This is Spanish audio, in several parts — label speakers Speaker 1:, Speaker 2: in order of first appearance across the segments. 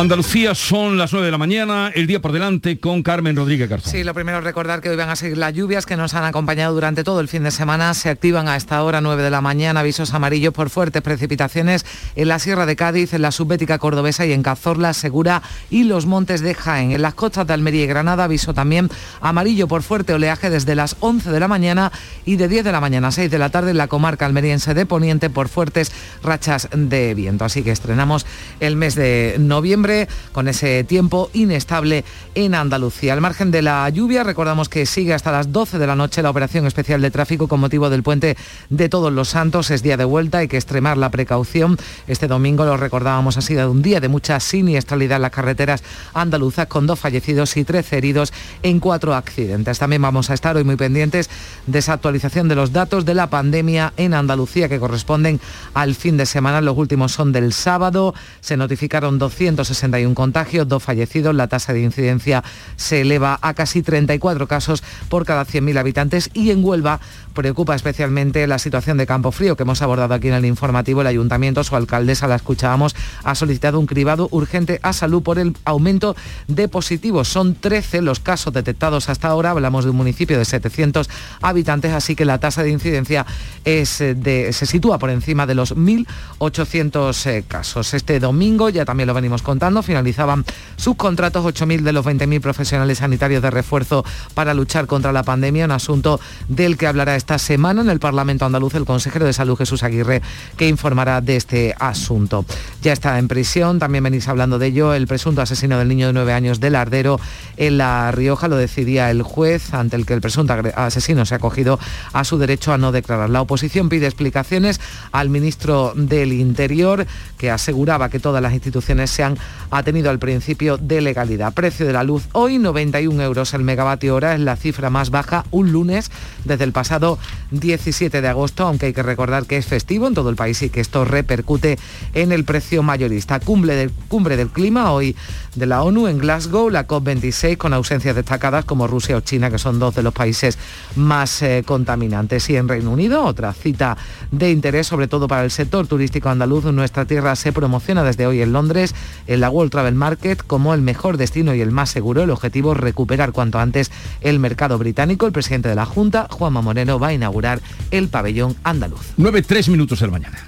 Speaker 1: Andalucía son las 9 de la mañana, el día por delante con Carmen Rodríguez Garzón.
Speaker 2: Sí, lo primero es recordar que hoy van a seguir las lluvias que nos han acompañado durante todo el fin de semana. Se activan a esta hora 9 de la mañana avisos amarillos por fuertes precipitaciones en la Sierra de Cádiz, en la Subbética Cordobesa y en Cazorla, Segura y los Montes de Jaén. En las costas de Almería y Granada aviso también amarillo por fuerte oleaje desde las 11 de la mañana y de 10 de la mañana a 6 de la tarde en la comarca almeriense de Poniente por fuertes rachas de viento. Así que estrenamos el mes de noviembre con ese tiempo inestable en Andalucía. Al margen de la lluvia, recordamos que sigue hasta las 12 de la noche la operación especial de tráfico con motivo del puente de Todos los Santos. Es día de vuelta, hay que extremar la precaución. Este domingo, lo recordábamos, ha sido un día de mucha siniestralidad en las carreteras andaluzas con dos fallecidos y 13 heridos en cuatro accidentes. También vamos a estar hoy muy pendientes de esa actualización de los datos de la pandemia en Andalucía que corresponden al fin de semana. Los últimos son del sábado. Se notificaron 200 61 contagios, dos fallecidos. La tasa de incidencia se eleva a casi 34 casos por cada 100.000 habitantes y en Huelva preocupa especialmente la situación de Campo Frío que hemos abordado aquí en el informativo. El ayuntamiento, su alcaldesa, la escuchábamos, ha solicitado un cribado urgente a salud por el aumento de positivos. Son 13 los casos detectados hasta ahora. Hablamos de un municipio de 700 habitantes, así que la tasa de incidencia es eh, de, se sitúa por encima de los 1.800 eh, casos. Este domingo, ya también lo venimos con finalizaban sus contratos 8.000 de los 20.000 profesionales sanitarios de refuerzo para luchar contra la pandemia, un asunto del que hablará esta semana en el Parlamento andaluz el consejero de Salud Jesús Aguirre, que informará de este asunto. Ya está en prisión, también venís hablando de ello, el presunto asesino del niño de 9 años del Ardero en La Rioja, lo decidía el juez ante el que el presunto asesino se ha acogido a su derecho a no declarar. La oposición pide explicaciones al ministro del Interior, que aseguraba que todas las instituciones se han ha tenido al principio de legalidad. Precio de la luz hoy 91 euros el megavatio hora es la cifra más baja un lunes desde el pasado 17 de agosto, aunque hay que recordar que es festivo en todo el país y que esto repercute en el precio mayorista. Cumbre del, cumbre del clima hoy de la ONU en Glasgow, la COP26 con ausencias destacadas como Rusia o China, que son dos de los países más eh, contaminantes. Y en Reino Unido, otra cita de interés, sobre todo para el sector turístico andaluz. Nuestra tierra se promociona desde hoy en Londres en la World Travel Market como el mejor destino y el más seguro. El objetivo es recuperar cuanto antes el mercado británico. El presidente de la Junta, Juanma Moreno, va a inaugurar el pabellón andaluz.
Speaker 1: 9, 3 minutos de la mañana.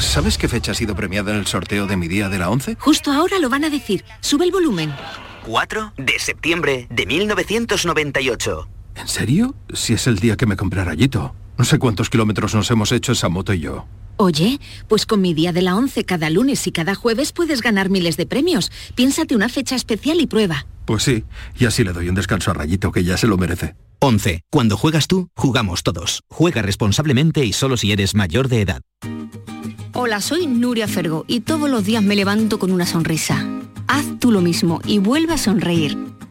Speaker 3: ¿Sabes qué fecha ha sido premiada en el sorteo de mi día de la 11?
Speaker 4: Justo ahora lo van a decir. Sube el volumen.
Speaker 5: 4 de septiembre de 1998.
Speaker 3: ¿En serio? Si es el día que me compré rayito. No sé cuántos kilómetros nos hemos hecho esa moto y yo.
Speaker 4: Oye, pues con mi día de la 11 cada lunes y cada jueves puedes ganar miles de premios. Piénsate una fecha especial y prueba.
Speaker 3: Pues sí, y así le doy un descanso a Rayito, que ya se lo merece.
Speaker 6: 11. Cuando juegas tú, jugamos todos. Juega responsablemente y solo si eres mayor de edad.
Speaker 7: Hola, soy Nuria Fergo y todos los días me levanto con una sonrisa. Haz tú lo mismo y vuelve a sonreír.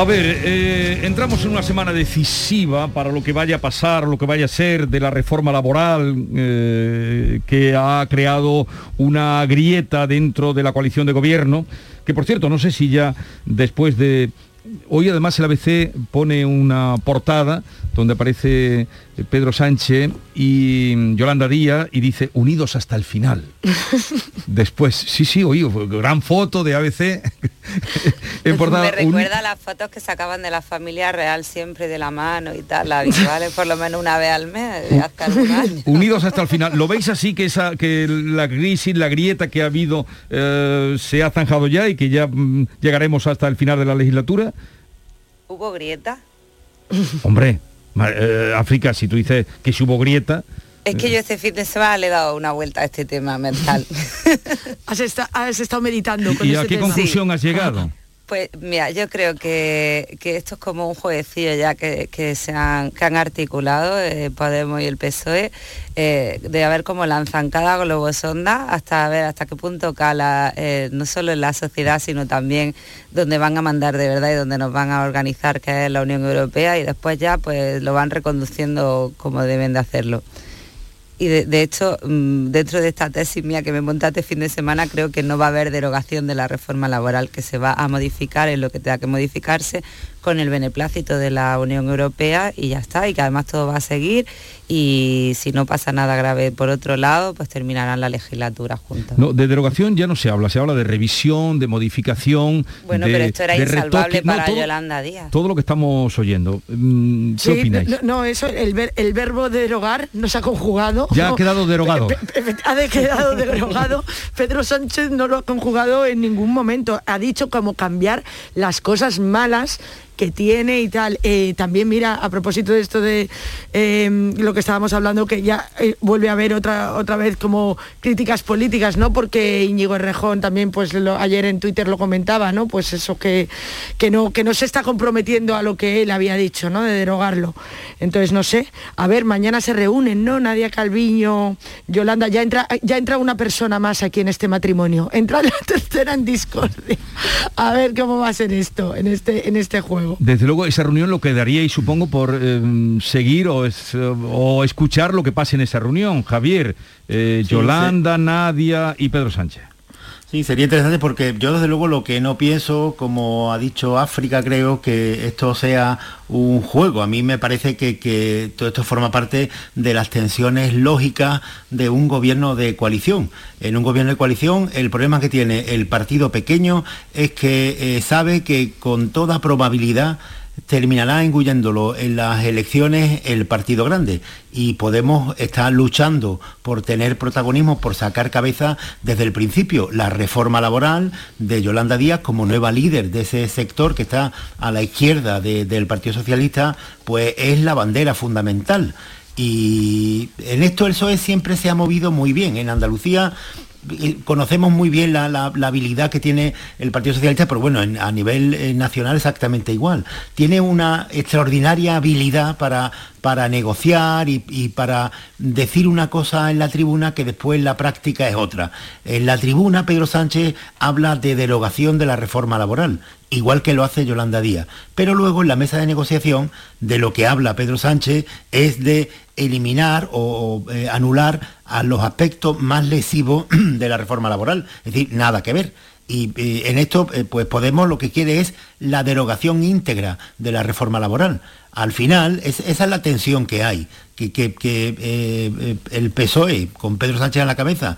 Speaker 1: A ver, eh, entramos en una semana decisiva para lo que vaya a pasar, lo que vaya a ser de la reforma laboral eh, que ha creado una grieta dentro de la coalición de gobierno, que por cierto, no sé si ya después de... Hoy además el ABC pone una portada donde aparece Pedro Sánchez y Yolanda Díaz y dice unidos hasta el final. Después, sí, sí, oí, gran foto de ABC.
Speaker 8: en Me recuerda las fotos que sacaban de la familia real siempre de la mano y tal, la habituales por lo menos una vez al mes, hasta
Speaker 1: Unidos hasta el final. ¿Lo veis así que esa que la crisis, la grieta que ha habido eh, se ha zanjado ya y que ya mm, llegaremos hasta el final de la legislatura?
Speaker 8: ¿Hubo grieta?
Speaker 1: Hombre, eh, África, si tú dices que hubo grieta...
Speaker 8: Es que yo este fin de semana le he dado una vuelta a este tema mental.
Speaker 2: has, estado meditando con
Speaker 1: ¿Y a qué conclusión has llegado?
Speaker 8: Pues mira, yo creo que, esto es como un jueguecillo ya que, se han, que han articulado eh, Podemos y el PSOE, eh, de a ver cómo lanzan cada globo sonda hasta ver hasta qué punto cala, eh, no solo en la sociedad, sino también donde van a mandar de verdad y donde nos van a organizar, que es la Unión Europea, y después ya pues lo van reconduciendo como deben de hacerlo y de, hecho, mm, dentro de esta tesis mía que me montaste este fin de semana, creo que no va a haber derogación de la reforma laboral, que se va a modificar en lo que tenga que modificarse con el beneplácito de la Unión Europea y ya está, y que además todo va a seguir y si no pasa nada grave por otro lado, pues terminarán la legislatura juntos.
Speaker 1: No, de derogación ya no se habla, se habla de revisión, de modificación.
Speaker 8: Bueno, pero esto era insalvable para Yolanda Díaz.
Speaker 1: Todo lo que estamos oyendo. Mm, ¿Qué opináis?
Speaker 9: No, eso, el, el verbo derogar no se ha conjugado.
Speaker 1: Ya ha quedado derogado.
Speaker 9: Ha quedado derogado. Pedro Sánchez no lo ha conjugado en ningún momento. Ha dicho como cambiar las cosas malas que tiene y tal. Eh, también mira, a propósito de esto de em, lo que estábamos hablando, que ya eh, vuelve a haber otra, otra vez como críticas políticas, ¿no? Porque Íñigo Errejón también, pues ayer en Twitter lo comentaba, ¿no? Pues eso que, que, no, que no se está comprometiendo a lo que él había dicho, ¿no? De derogarlo. Entonces, no sé, a ver, mañana se reúnen, ¿no? Nadia Calviño, Yolanda, ya entra, ya entra una persona más aquí en este matrimonio. Entra la tercera en discordia. A ver cómo va a ser esto en este, en este juego.
Speaker 1: Desde luego esa reunión lo quedaría y supongo por eh, seguir o, escuchar lo que pase en esa reunión. Javier, eh, Yolanda, Nadia y Pedro Sánchez.
Speaker 10: Sí, sería interesante porque yo desde luego lo que no pienso, como ha dicho África, creo que esto sea un juego. A mí me parece que, todo esto forma parte de las tensiones lógicas de un gobierno de coalición. En un gobierno de coalición el problema que tiene el partido pequeño es que eh, sabe que con toda probabilidad terminará engulléndolo en las elecciones el partido grande y Podemos estar luchando por tener protagonismo, por sacar cabeza desde el principio. La reforma laboral de Yolanda Díaz como nueva líder de ese sector que está a la izquierda del Partido Socialista, pues es la bandera fundamental. Y en esto el PSOE siempre se ha movido muy bien. En Andalucía conocemos muy bien la, habilidad que tiene el Partido Socialista, pero bueno, a nivel eh, nacional exactamente igual. Tiene una extraordinaria habilidad para, para negociar y, para decir una cosa en la tribuna que después en la práctica es otra. En la tribuna Pedro Sánchez habla de derogación de la reforma laboral, igual que lo hace Yolanda Díaz. Pero luego en la mesa de negociación de lo que habla Pedro Sánchez es de eliminar o, eh, anular a los aspectos más lesivos de la reforma laboral. Es decir, nada que ver. Y, en esto, eh, pues Podemos lo que quiere es la derogación íntegra de la reforma laboral. Al final, esa es la tensión que hay, que, eh, el PSOE, con Pedro Sánchez en la cabeza,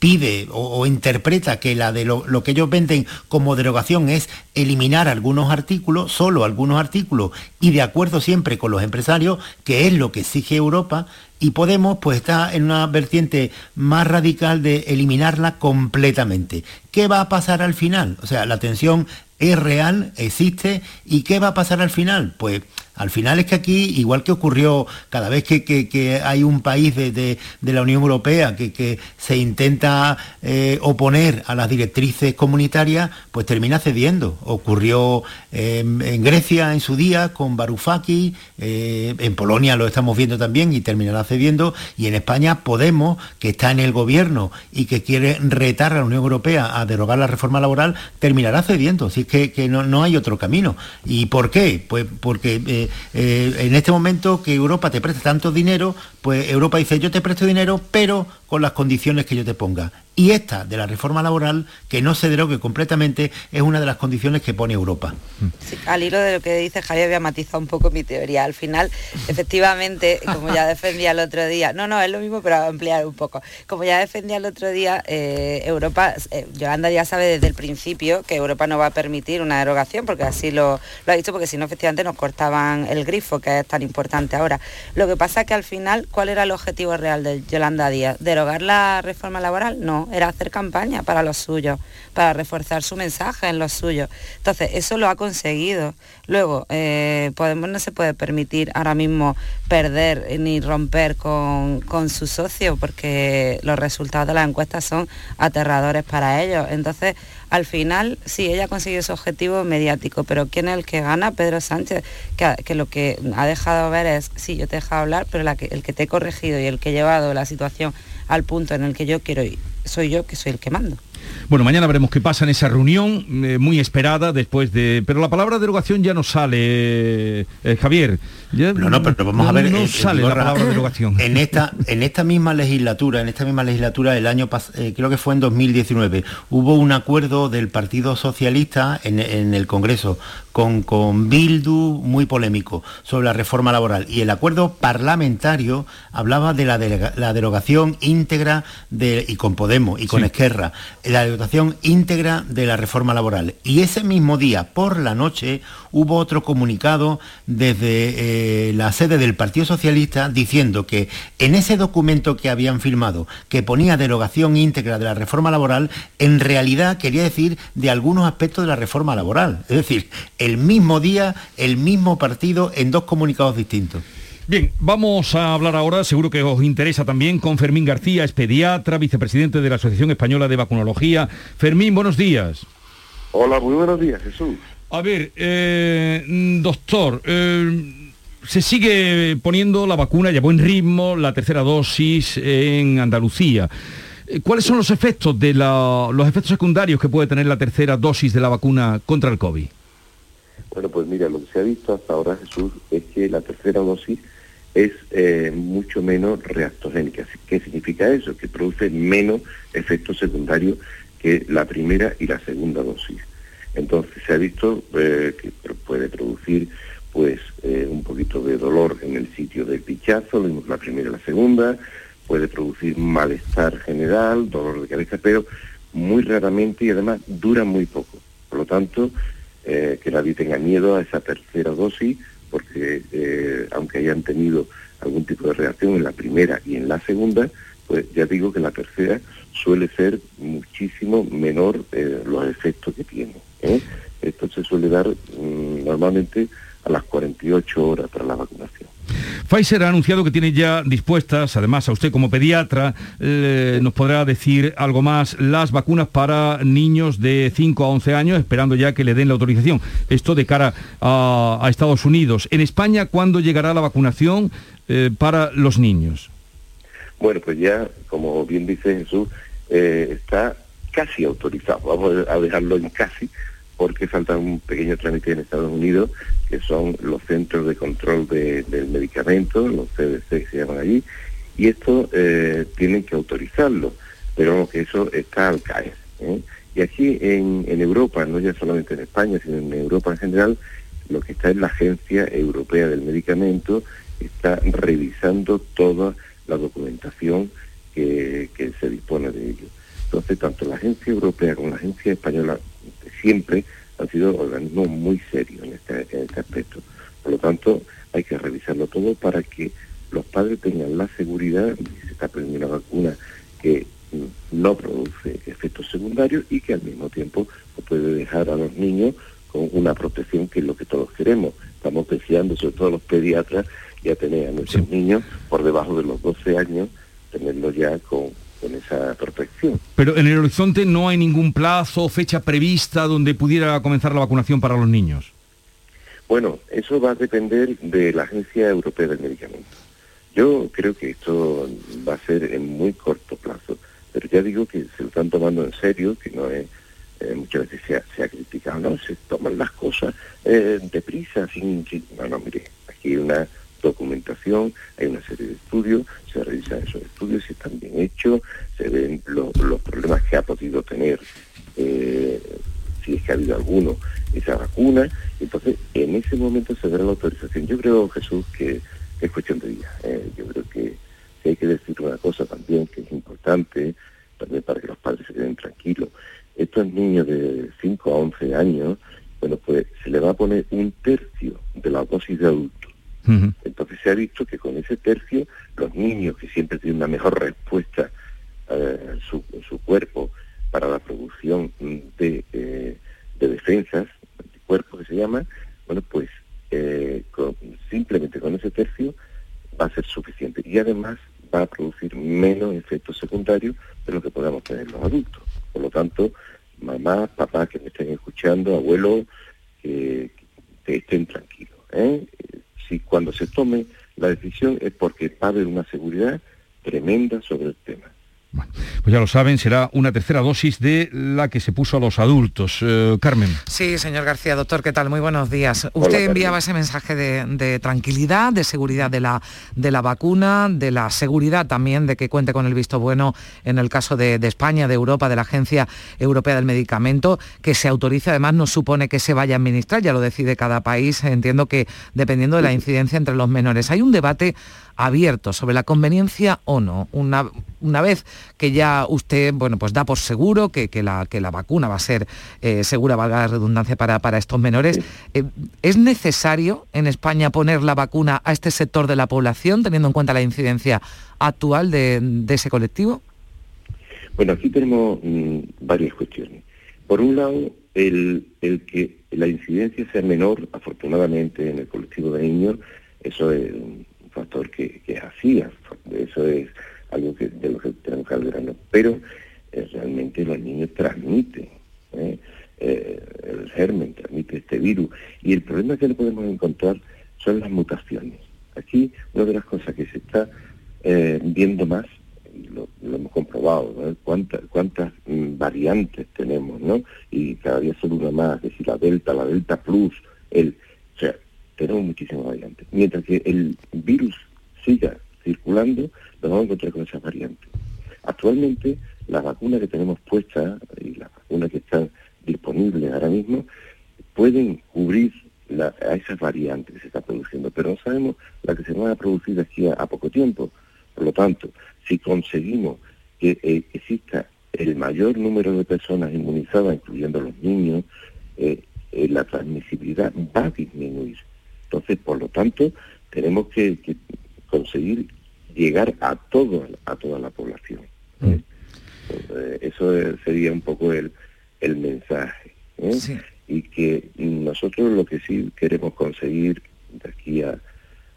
Speaker 10: pide o, interpreta que la de lo, que ellos venden como derogación es eliminar algunos artículos, solo algunos artículos, y de acuerdo siempre con los empresarios, que es lo que exige Europa, y Podemos pues está en una vertiente más radical de eliminarla completamente. ¿Qué va a pasar al final? O sea, la tensión es real, existe, ¿y qué va a pasar al final? Pues al final es que aquí, igual que ocurrió cada vez que, hay un país de, la Unión Europea que, se intenta eh, oponer a las directrices comunitarias, pues termina cediendo. Ocurrió em, en Grecia en su día con Varoufakis, eh, en Polonia lo estamos viendo también y terminará cediendo, y en España Podemos, que está en el gobierno y que quiere retar a la Unión Europea a derogar la reforma laboral, terminará cediendo. Así que, que no, hay otro camino. ¿Y por qué? Pues porque eh, en este momento que Europa te presta tanto dinero, pues Europa dice yo te presto dinero, pero con las condiciones que yo te ponga. Y esta de la reforma laboral, que no se derogue completamente, es una de las condiciones que pone Europa.
Speaker 8: al hilo de lo que dice Javier, voy a matizar un poco mi teoría. Al final, efectivamente, como ya defendía el otro día, no, no, es lo mismo, pero ampliar un poco. Como ya defendía el otro día, eh, Europa, eh, Yolanda ya sabe desde el principio que Europa no va a permitir una derogación, porque así lo, ha dicho, porque si no, efectivamente nos cortaban el grifo, que es tan importante ahora. Lo que pasa es que al final, ¿cuál era el objetivo real de Yolanda Díaz? Derogar la reforma laboral, no, era hacer campaña para los suyos, para reforzar su mensaje en los suyos. Entonces, eso lo ha conseguido. Luego, eh, Podemos no se puede permitir ahora mismo perder ni romper con, con su socio, porque los resultados de las encuestas son aterradores para ellos. Entonces, al final, sí, ella ha conseguido su objetivo mediático, pero ¿quién es el que gana? Pedro Sánchez, que, lo que ha dejado ver es, sí, yo te he dejado hablar, pero el que te he corregido y el que he llevado la situación al punto en el que yo quiero ir, soy yo que soy el que mando.
Speaker 1: Bueno, mañana veremos qué pasa en esa reunión, eh, muy esperada después de... Pero la palabra derogación ya no sale, eh, Javier.
Speaker 10: no, no, pero vamos a ver...
Speaker 1: No eh, sale la palabra derogación.
Speaker 10: En esta, en esta misma legislatura, en esta misma legislatura, el año creo que fue en 2019, hubo un acuerdo del Partido Socialista en, en el Congreso con, con Bildu muy polémico sobre la reforma laboral. Y el acuerdo parlamentario hablaba de la, la derogación íntegra de, y con Podemos y con Esquerra, la derogación íntegra de la reforma laboral. Y ese mismo día, por la noche, hubo otro comunicado desde eh, la sede del Partido Socialista diciendo que en ese documento que habían firmado, que ponía derogación íntegra de la reforma laboral, en realidad quería decir de algunos aspectos de la reforma laboral. Es decir, el mismo día, el mismo partido en dos comunicados distintos.
Speaker 1: Bien, vamos a hablar ahora, seguro que os interesa también, con Fermín García, es pediatra, vicepresidente de la Asociación Española de Vacunología. Fermín, buenos días.
Speaker 11: Hola, muy buenos días, Jesús.
Speaker 1: A ver, eh, doctor, eh, se sigue poniendo la vacuna, ya buen ritmo, la tercera dosis en Andalucía. Eh, ¿Cuáles son los efectos de los efectos secundarios que puede tener la tercera dosis de la vacuna contra el COVID?
Speaker 11: Bueno, pues mira, lo que se ha visto hasta ahora, Jesús, es que la tercera dosis es mucho menos reactogénica. ¿Qué significa eso? Que produce menos efectos secundarios que la primera y la segunda dosis. Entonces se ha visto eh, que puede producir pues eh, un poquito de dolor en el sitio del pichazo, la primera y la segunda, puede producir malestar general, dolor de cabeza, pero muy raramente y además dura muy poco. Por lo tanto, eh, que nadie tenga miedo a esa tercera dosis, porque aunque hayan tenido algún tipo de reacción en la primera y en la segunda, pues ya digo que la tercera suele ser muchísimo menor los efectos que tiene. ¿eh? Esto se suele dar mm, normalmente a las 48 horas tras la vacunación.
Speaker 1: Pfizer ha anunciado que tiene ya dispuestas, además a usted como pediatra, eh, nos podrá decir algo más, las vacunas para niños de 5 a 11 años, esperando ya que le den la autorización. Esto de cara a, Estados Unidos. En España, ¿cuándo llegará la vacunación eh, para los niños?
Speaker 11: Bueno, pues ya, como bien dice Jesús, está casi autorizado, vamos a dejarlo en casi, porque falta un pequeño trámite en Estados Unidos, que son los Centros de Control del Medicamento, los CDC que se llaman allí, y esto eh, tienen que autorizarlo, pero que eso está al caer. ¿eh? Y aquí en, Europa, no ya solamente en España, sino en Europa en general, lo que está es la Agencia Europea del Medicamento, está revisando toda la documentación que, que se dispone de ello. Entonces, tanto la agencia europea como la agencia española siempre han sido organismos muy serios este, en este, aspecto. Por lo tanto, hay que revisarlo todo para que los padres tengan la seguridad de que se está poniendo una vacuna que no produce efectos secundarios y que al mismo tiempo puede dejar a los niños con una protección que es lo que todos queremos. Estamos deseando, sobre todo los pediatras, ya tener a nuestros niños por debajo de los 12 años, tenerlos ya con con esa protección.
Speaker 1: Pero en el horizonte no hay ningún plazo, fecha prevista donde pudiera comenzar la vacunación para los niños.
Speaker 11: Bueno, eso va a depender de la Agencia Europea del Medicamento. Yo creo que esto va a ser en muy corto plazo, pero ya digo que se lo están tomando en serio, que no es, eh, muchas veces se ha, se ha, criticado, no, se toman las cosas eh, deprisa, sin... No, no, mire, aquí hay una documentación, hay una serie de estudios, se revisan esos estudios, si están bien hechos, se ven los problemas que ha podido tener, eh, si es que ha habido alguno, esa vacuna, entonces en ese momento se dará la autorización. Yo creo, Jesús, que es cuestión de días. Eh, yo creo que, hay que decir una cosa también que es importante, también para que los padres se queden tranquilos. Estos niños de 5 a 11 años, bueno, pues se le va a poner un tercio de la dosis de entonces se ha visto que con ese tercio los niños que siempre tienen una mejor respuesta eh, su, cuerpo para la producción de, eh, de defensas, anticuerpos que se llama, bueno, pues eh, simplemente con ese tercio va a ser suficiente. Y además va a producir menos efectos secundarios de lo que podamos tener los adultos. Por lo tanto, mamá, papá que me estén escuchando, abuelo, que, estén tranquilos. ¿eh? Si cuando se tome la decisión es porque va a haber una seguridad tremenda sobre el tema.
Speaker 1: Bueno, pues ya lo saben, será una tercera dosis de la que se puso a los adultos. Eh, Carmen.
Speaker 2: Sí, señor García, doctor, ¿qué tal? Muy buenos días. Usted enviaba ese mensaje de, tranquilidad, de seguridad de la, de la vacuna, de la seguridad también de que cuente con el visto bueno en el caso de, de España, de Europa, de la Agencia Europea del Medicamento, que se autorice, además no supone que se vaya a administrar, ya lo decide cada país, entiendo que dependiendo de la incidencia entre los menores. Hay un debate abierto sobre la conveniencia o no. Una, una vez que ya usted bueno, pues da por seguro que, la, que la vacuna va a ser eh, segura, valga la redundancia, para, para estos menores, eh, ¿es necesario en España poner la vacuna a este sector de la población, teniendo en cuenta la incidencia actual de, ese colectivo?
Speaker 11: Bueno, aquí tenemos mm, varias cuestiones. Por un lado, el, el que la incidencia sea menor, afortunadamente, en el colectivo de niños, eso es factor que, que es así, eso es algo que, de lo que tenemos que hablar, pero eh, realmente los niños transmiten, ¿eh? Eh, el germen transmite este virus, y el problema que le podemos encontrar son las mutaciones. Aquí una de las cosas que se está viendo más, lo, lo hemos comprobado, cuántas, cuántas mm, variantes tenemos, ¿no? Y cada día son una más, es decir, la Delta, la Delta Plus, el, tenemos muchísimas variantes. Mientras que el virus siga circulando, nos vamos a encontrar con esas variantes. Actualmente, las vacunas que tenemos puestas y las vacunas que están disponibles ahora mismo pueden cubrir a esas variantes que se están produciendo, pero no sabemos la que se van a producir aquí a, poco tiempo. Por lo tanto, si conseguimos que eh, exista el mayor número de personas inmunizadas, incluyendo los niños, eh, eh, la transmisibilidad va a disminuir. Entonces, por lo tanto, tenemos que, conseguir llegar a todo, a toda la población. ¿eh? Mm. Eh, eso sería un poco el, el mensaje. ¿eh? Y que nosotros lo que sí queremos conseguir de aquí a,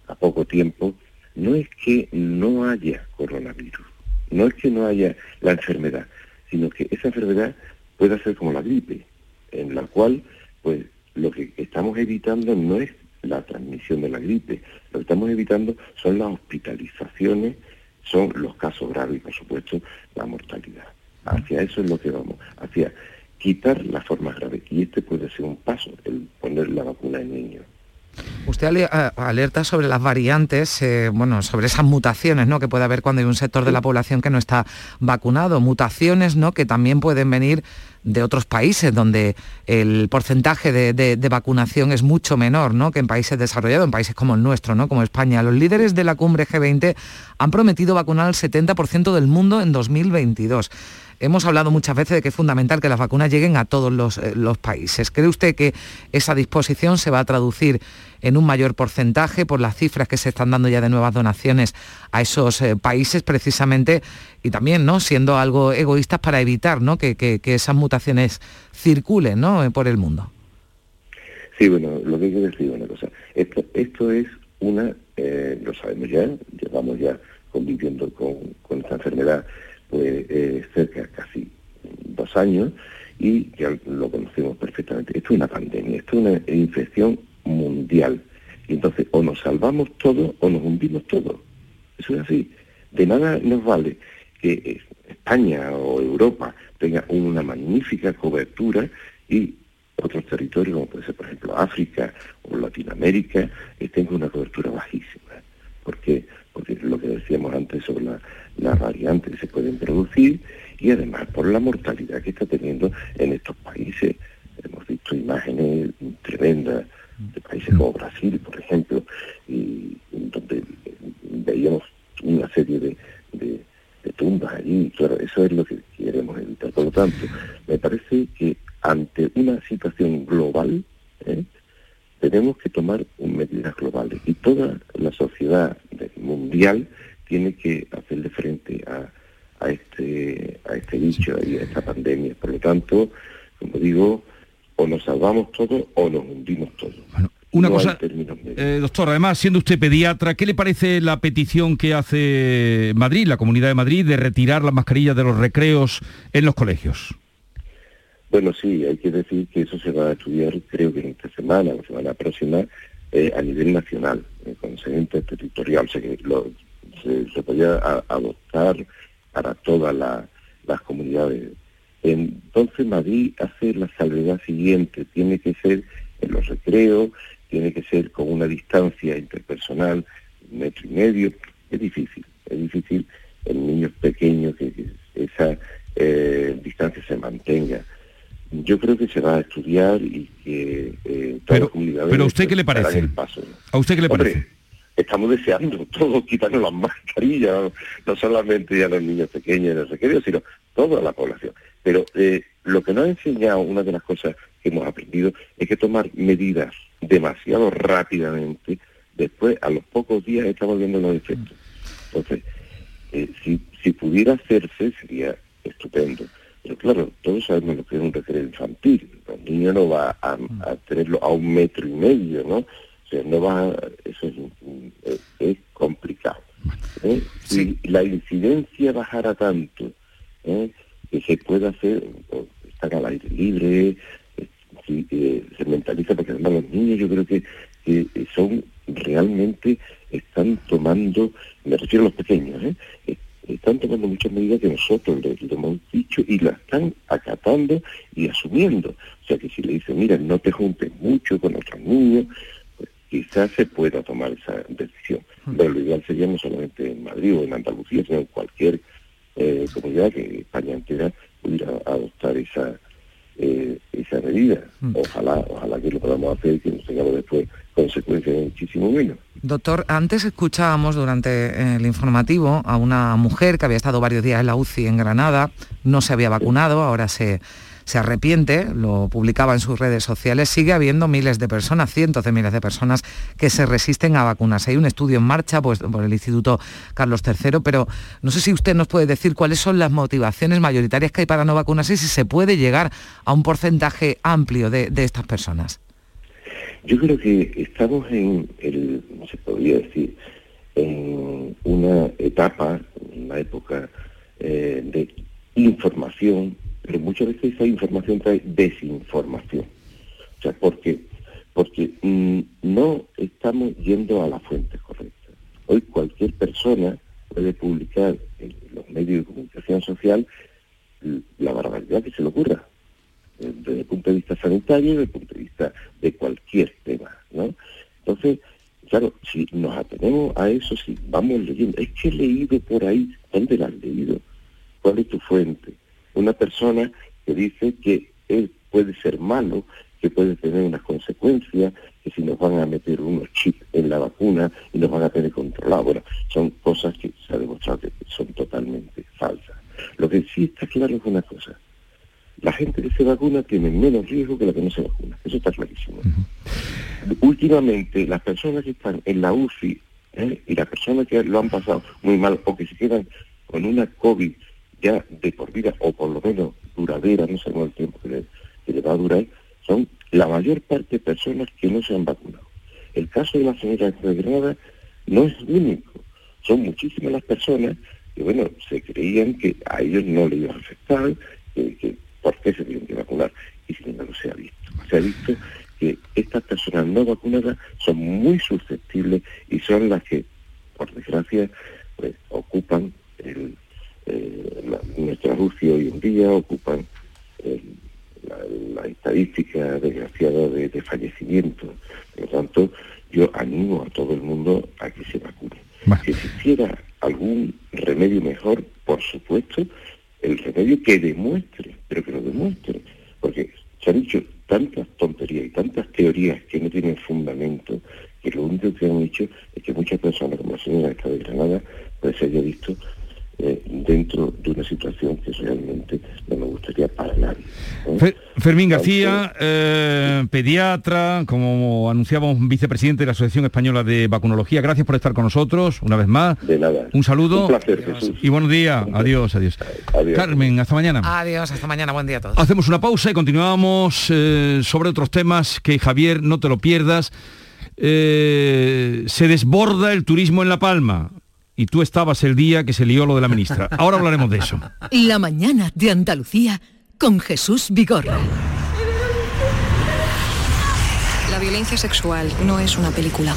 Speaker 11: a poco tiempo no es que no haya coronavirus, no es que no haya la enfermedad, sino que esa enfermedad pueda ser como la gripe, en la cual pues lo que estamos evitando no es la transmisión de la gripe. Lo que estamos evitando son las hospitalizaciones, son los casos graves y, por supuesto, la mortalidad. Hacia eso es lo que vamos, hacia quitar las formas graves. Y este puede ser un paso, el poner la vacuna en niños.
Speaker 2: Usted alerta sobre las variantes, eh, bueno, sobre esas mutaciones ¿no? que puede haber cuando hay un sector de la población que no está vacunado, mutaciones ¿no? que también pueden venir de otros países donde el porcentaje de, vacunación es mucho menor ¿no? que en países desarrollados, en países como el nuestro, ¿no? como España. Los líderes de la cumbre G20 han prometido vacunar al 70% del mundo en 2022. Hemos hablado muchas veces de que es fundamental que las vacunas lleguen a todos eh, los, países. ¿Cree usted que esa disposición se va a traducir en un mayor porcentaje por las cifras que se están dando ya de nuevas donaciones a esos eh, países precisamente y también ¿no? siendo algo egoístas para evitar ¿no? que, esas mutaciones circulen ¿no? por el mundo?
Speaker 11: Sí, bueno, lo que quiero decir una cosa. Esto, esto es una, eh, lo sabemos ya, llevamos ya conviviendo con, con esta enfermedad pues eh, cerca casi dos años y ya lo conocemos perfectamente. Esto es una pandemia, esto es una infección mundial. Y entonces o nos salvamos todos o nos hundimos todos. Eso es así. De nada nos vale que España o Europa tenga una magnífica cobertura y otros territorios, como puede ser por ejemplo África o Latinoamérica, estén con una cobertura bajísima. ¿Por qué? Porque lo que decíamos antes sobre la las variantes que se pueden producir y además por la mortalidad que está teniendo en estos países. Hemos visto imágenes tremendas de países como Brasil, por ejemplo, y donde veíamos una serie de, tumbas allí. Claro, eso es lo que queremos evitar. Por lo tanto, me parece que ante una situación global, ¿eh? tenemos que tomar medidas globales y toda la sociedad mundial tiene que hacerle frente a, a este, a este bicho y a esta pandemia. Por lo tanto, como digo, o nos salvamos todos o nos hundimos todos.
Speaker 1: Una cosa, eh, doctor, además, siendo usted pediatra, ¿qué le parece la petición que hace Madrid, la Comunidad de Madrid, de retirar las mascarillas de los recreos en los colegios?
Speaker 11: Bueno, sí, hay que decir que eso se va a estudiar, creo que en esta semana, la semana próxima, eh, a nivel nacional, eh, con territorial. O sea que se, se podía adoptar para todas las comunidades. Entonces Madrid hace la salvedad siguiente, tiene que ser en los recreos, tiene que ser con una distancia interpersonal, metro y medio, es difícil, es difícil en niños pequeños que, esa eh, distancia se mantenga. Yo creo que se va a estudiar y que eh,
Speaker 1: pero, Pero a usted qué le parece? ¿A usted qué le parece?
Speaker 11: Estamos deseando todos quitarnos las mascarillas, no solamente ya los niños pequeños en el recreo, sino toda la población. Pero eh, lo que nos ha enseñado, una de las cosas que hemos aprendido, es que tomar medidas demasiado rápidamente, después a los pocos días estamos viendo los efectos. Entonces, eh, si, si pudiera hacerse sería estupendo. Pero claro, todos sabemos lo que es un recreo infantil. El niño no va a, tenerlo a un metro y medio, ¿no? O sea, no va, eso es, complicado. ¿eh? Si la incidencia bajara tanto, ¿eh? que se pueda hacer, estar al aire libre, si, se mentaliza, porque además los niños yo creo que, son realmente, están tomando, me refiero a los pequeños, ¿eh? ¿eh? están tomando muchas medidas que nosotros les, hemos dicho y las están acatando y asumiendo. O sea que si le dicen, mira, no te juntes mucho con otros niños, quizás se pueda tomar esa decisión. Hmm. Pero lo ideal sería no solamente en Madrid o en Andalucía, sino en cualquier eh, comunidad que España entera pudiera adoptar esa eh, esa medida. Mm. Ojalá, ojalá que lo podamos hacer y que no tengamos después consecuencias muchísimo menos.
Speaker 2: Doctor, antes escuchábamos durante el informativo a una mujer que había estado varios días en la UCI en Granada, no se había vacunado, ahora se se arrepiente, lo publicaba en sus redes sociales, sigue habiendo miles de personas, cientos de miles de personas que se resisten a vacunarse. Hay un estudio en marcha pues, por el Instituto Carlos III, pero no sé si usted nos puede decir cuáles son las motivaciones mayoritarias que hay para no vacunarse y si se puede llegar a un porcentaje amplio de, estas personas.
Speaker 11: Yo creo que estamos en, el, se podría decir, en una etapa, una época eh, de información pero muchas veces esa información trae desinformación. O sea, ¿por qué? Porque mm, no estamos yendo a la fuente correcta. Hoy cualquier persona puede publicar en los medios de comunicación social la barbaridad que se le ocurra, eh, desde el punto de vista sanitario, desde el punto de vista de cualquier tema, ¿no? Entonces, claro, si nos atenemos a eso, si vamos leyendo, es que he leído por ahí, ¿dónde lo has leído? ¿Cuál es tu fuente? Una persona que dice que él puede ser malo, que puede tener unas consecuencias, que si nos van a meter unos chips en la vacuna y nos van a tener controlado. Bueno, son cosas que se ha demostrado que son totalmente falsas. Lo que sí está claro es una cosa. La gente que se vacuna tiene menos riesgo que la que no se vacuna. Eso está clarísimo. Últimamente, las personas que están en la UCI ¿eh? y las personas que lo han pasado muy mal o que se quedan con una COVID ya de por vida, o por lo menos duradera, no sabemos el tiempo que le, va a durar, son la mayor parte de personas que no se han vacunado. El caso de la señora de Granada no es único, son muchísimas las personas que, bueno, se creían que a ellos no le iba a afectar, que, por qué se tienen que vacunar, y sin embargo se ha visto. Se ha visto que estas personas no vacunadas son muy susceptibles y son las que, por desgracia, pues, ocupan el, eh, nuestra Rusia hoy en día ocupan eh, la, estadística desgraciada de, fallecimientos. Por lo tanto, yo animo a todo el mundo a que se vacune. Si existiera algún remedio mejor, por supuesto, el remedio que demuestre, pero que lo demuestre, porque se han dicho tantas tonterías y tantas teorías que no tienen fundamento, que lo único que han dicho es que muchas personas, como la señora esta de Granada, pues se haya visto eh, dentro de una situación que realmente no me gustaría para nadie. ¿eh?
Speaker 1: Fermín García, eh, pediatra, como anunciábamos, vicepresidente de la Asociación Española de Vacunología. Gracias por estar con nosotros una vez más.
Speaker 11: De nada.
Speaker 1: Un saludo.
Speaker 11: Un placer, Jesús.
Speaker 1: Y buenos días. Adiós, adiós. Carmen, hasta mañana.
Speaker 2: Adiós, hasta mañana. Buen día a todos.
Speaker 1: Hacemos una pausa y continuamos eh, sobre otros temas que Javier, no te lo pierdas. Eh, se desborda el turismo en La Palma y tú estabas el día que se lió lo de la ministra. Ahora hablaremos de eso.
Speaker 12: La mañana de Andalucía con Jesús Vigorra.
Speaker 13: La violencia sexual no es una película.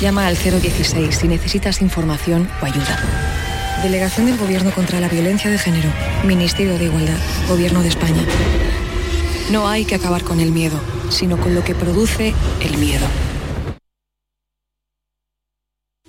Speaker 13: Llama al 016 si necesitas información o ayuda. Delegación del Gobierno contra la Violencia de Género. Ministerio de Igualdad. Gobierno de España. No hay que acabar con el miedo, sino con lo que produce el miedo.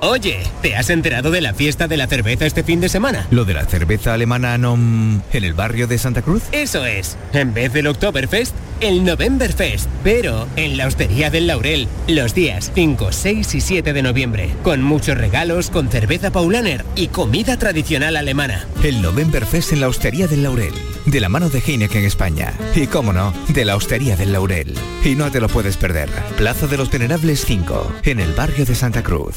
Speaker 14: Oye, ¿te has enterado de la fiesta de la cerveza este fin de semana?
Speaker 15: ¿Lo de la cerveza alemana no... en el barrio de Santa Cruz?
Speaker 14: Eso es. En vez del Oktoberfest, el Novemberfest. Pero en la Hostería del Laurel, los días 5, 6 y 7 de noviembre. Con muchos regalos, con cerveza paulaner y comida tradicional alemana.
Speaker 15: El Novemberfest en la Hostería del Laurel. De la mano de Heineken España. Y cómo no, de la Hostería del Laurel. Y no te lo puedes perder. Plaza de los Venerables 5, en el barrio de Santa Cruz.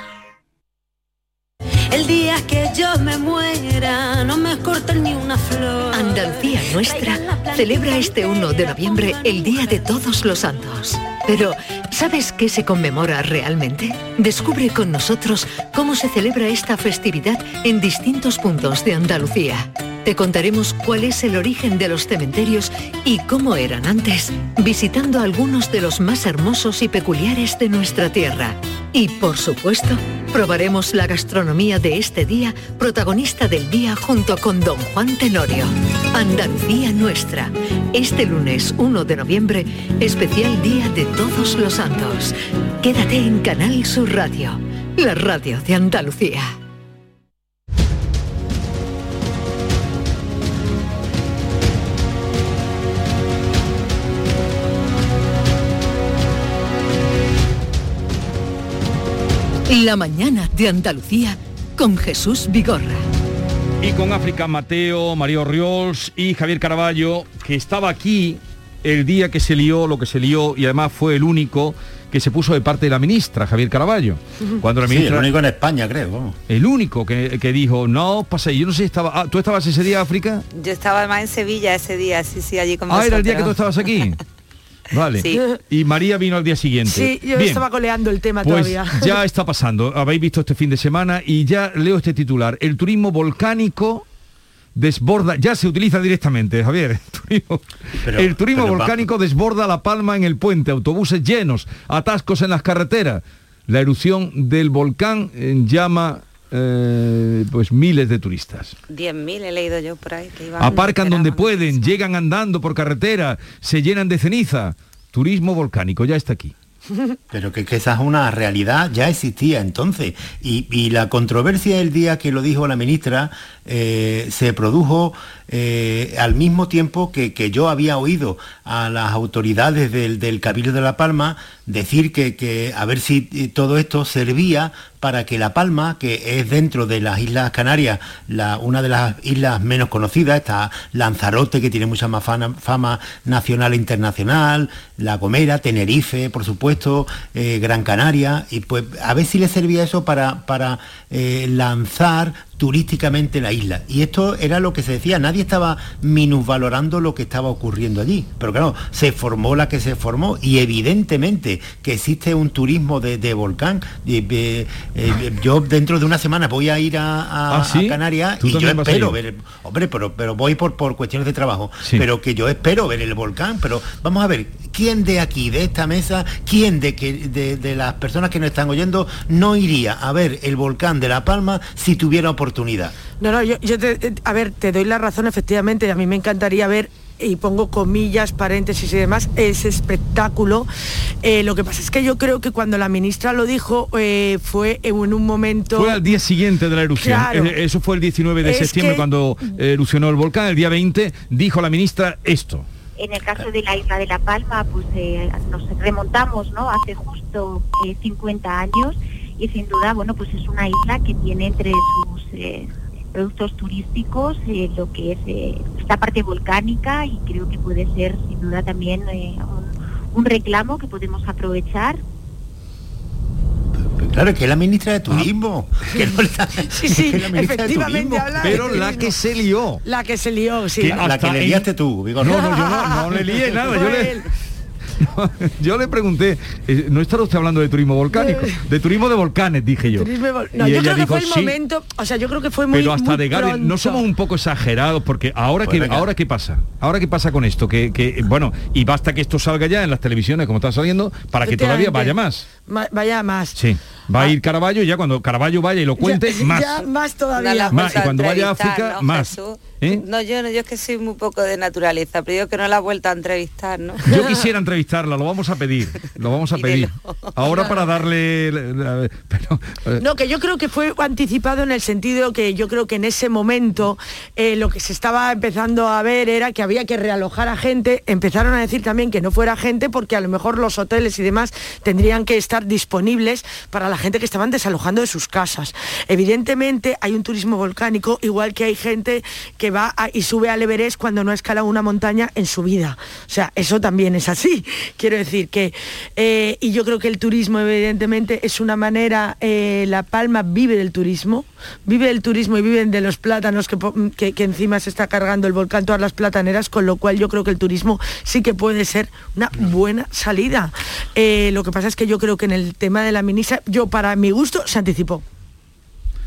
Speaker 16: Muera, no me corten ni una flor.
Speaker 12: Andalucía Nuestra celebra este 1 de noviembre el Día de Todos los Santos. Pero, ¿sabes qué se conmemora realmente? Descubre con nosotros cómo se celebra esta festividad en distintos puntos de Andalucía. Te contaremos cuál es el origen de los cementerios y cómo eran antes, visitando algunos de los más hermosos y peculiares de nuestra tierra. Y por supuesto, probaremos la gastronomía de este día, protagonista del día junto con don Juan Tenorio. Andalucía Nuestra. Este lunes 1 de noviembre, especial Día de Todos los Santos. Quédate en Canal Sur Radio, la radio de Andalucía. La mañana de Andalucía con Jesús Vigorra.
Speaker 1: Y con África Mateo, Mario Riols y Javier Caraballo, que estaba aquí el día que se lió lo que se lió y además fue el único que se puso de parte de la ministra, Javier Caraballo.
Speaker 10: Cuando la ministra, el único en España, creo. Vamos.
Speaker 1: El único que, que dijo, no, pasé, yo no sé si estaba... Ah, ¿Tú estabas ese día, África?
Speaker 8: Yo estaba además en Sevilla ese día, sí, sí, allí con
Speaker 1: Ah, era el día que tú estabas aquí. Vale.
Speaker 8: Sí.
Speaker 1: Y María vino al día siguiente.
Speaker 9: Sí, yo
Speaker 1: Bien.
Speaker 9: estaba coleando el tema
Speaker 1: Pues
Speaker 9: todavía.
Speaker 1: ya está pasando. Habéis visto este fin de semana y ya leo este titular. El turismo volcánico desborda, ya se utiliza directamente, Javier. El turismo,
Speaker 10: Pero-
Speaker 1: el turismo
Speaker 10: pero va-
Speaker 1: volcánico desborda La Palma en el puente, autobuses llenos, atascos en las carreteras. La erupción del volcán llama eh, pues miles de turistas.
Speaker 8: 10.000 he leído yo por ahí que iban
Speaker 1: Aparcan donde pueden, llegan andando por carretera, se llenan de ceniza. Turismo volcánico, ya está aquí.
Speaker 10: Pero que, que esa es una realidad, ya existía entonces. Y, y la controversia el día que lo dijo la ministra eh, se produjo eh, al mismo tiempo que, que yo había oído a las autoridades del, del Cabildo de La Palma decir que, que a ver si eh, todo esto servía para que La Palma, que es dentro de las Islas Canarias, la- una de las islas menos conocidas, está Lanzarote, que tiene mucha más fama, nacional e internacional, La Gomera, Tenerife, por supuesto, eh, Gran Canaria, y pues a ver si le servía eso para, para eh, lanzar turísticamente la isla. Y esto era lo que se decía, nadie estaba minusvalorando lo que estaba ocurriendo allí. Pero claro, se formó la que se formó y evidentemente que existe un turismo de, de volcán. Eh, eh, yo dentro de una semana voy a ir a, a-
Speaker 1: ¿Ah, sí?
Speaker 10: a Canarias
Speaker 1: ¿Tú
Speaker 10: y yo espero ver, hombre, pero, pero voy por, por cuestiones de trabajo,
Speaker 1: Sí.
Speaker 10: pero que yo espero ver el volcán, pero vamos a ver, ¿quién de aquí, de esta mesa, quién de, que, de, de las personas que nos están oyendo no iría a ver el volcán de La Palma si tuviera oportunidad?
Speaker 9: No, no, yo, yo te, eh, a ver, te doy la razón, efectivamente, a mí me encantaría ver y pongo comillas, paréntesis y demás, ese espectáculo. Eh, lo que pasa es que yo creo que cuando la ministra lo dijo eh, fue en un momento...
Speaker 1: Fue al día siguiente de la erupción.
Speaker 9: Claro.
Speaker 1: Eso fue el 19 de
Speaker 9: Es
Speaker 1: septiembre
Speaker 9: que-
Speaker 1: cuando erupcionó el volcán. El día 20 dijo la ministra esto.
Speaker 17: En el caso de la isla de La Palma, pues eh, nos remontamos, ¿no? Hace justo eh, 50 años y sin duda, bueno, pues es una isla que tiene entre sus eh, productos turísticos eh, lo que es eh, esta parte volcánica y creo que puede ser sin duda también eh, un, un reclamo que podemos aprovechar
Speaker 10: Claro, que es la ministra de Turismo. que no la-
Speaker 9: Sí, sí,
Speaker 10: que la
Speaker 9: efectivamente
Speaker 10: Turismo.
Speaker 9: de Pero la turismo. que
Speaker 1: se lió.
Speaker 9: La que se lió, sí.
Speaker 1: Que
Speaker 10: La que le liaste tú, Vigor.
Speaker 1: No, no, yo no, no le lié nada. Yo
Speaker 9: Fue
Speaker 1: le, yo le pregunté, eh, ¿no está usted hablando de turismo volcánico? De turismo de volcanes, dije yo.
Speaker 9: No,
Speaker 1: Y
Speaker 9: yo
Speaker 1: ella
Speaker 9: creo que
Speaker 1: dijo,
Speaker 9: fue el
Speaker 1: "Sí".
Speaker 9: momento, o sea, yo creo que fue muy
Speaker 1: Pero hasta
Speaker 9: muy
Speaker 1: de Gade, no somos un poco exagerados porque ahora
Speaker 10: Pues
Speaker 1: que
Speaker 10: venga.
Speaker 1: ahora qué pasa, ahora qué pasa con esto, que, que, bueno y basta que esto salga ya en las televisiones como está saliendo para que todavía vaya más.
Speaker 9: Ma- vaya más.
Speaker 1: Sí, va a ir Caraballo y ya cuando Caraballo vaya y lo cuente
Speaker 9: Ya-
Speaker 1: más.
Speaker 9: ya más todavía.
Speaker 1: Más, y cuando vaya a
Speaker 8: entrevistar,
Speaker 1: África,
Speaker 8: ¿no,
Speaker 1: más. ¿Eh?
Speaker 8: No, yo no, yo es que soy muy poco de naturaleza, pero yo que no la he vuelto a entrevistar, ¿no?
Speaker 1: Yo quisiera entrevistarla, lo vamos a pedir, lo vamos a pedir. Ahora para darle, pero, eh,
Speaker 9: No, que yo creo que fue anticipado en el sentido que yo creo que en ese momento eh, lo que se estaba empezando a ver era que había que realojar a gente. Empezaron a decir también que no fuera gente porque a lo mejor los hoteles y demás tendrían que estar disponibles para la gente que estaban desalojando de sus casas. Evidentemente hay un turismo volcánico, igual que hay gente que va a- y sube al Everest cuando no ha escalado una montaña en su vida. O sea, eso también es así. Quiero decir que, eh, y yo creo que el turismo evidentemente es una manera, eh, La Palma vive del turismo, vive del turismo y viven de los plátanos que, que- encima se está cargando el volcán, todas las plataneras, con lo cual yo creo que el turismo sí que puede ser una buena salida. Eh, lo que pasa es que yo creo que en el tema de la ministra, yo para mi gusto se anticipó.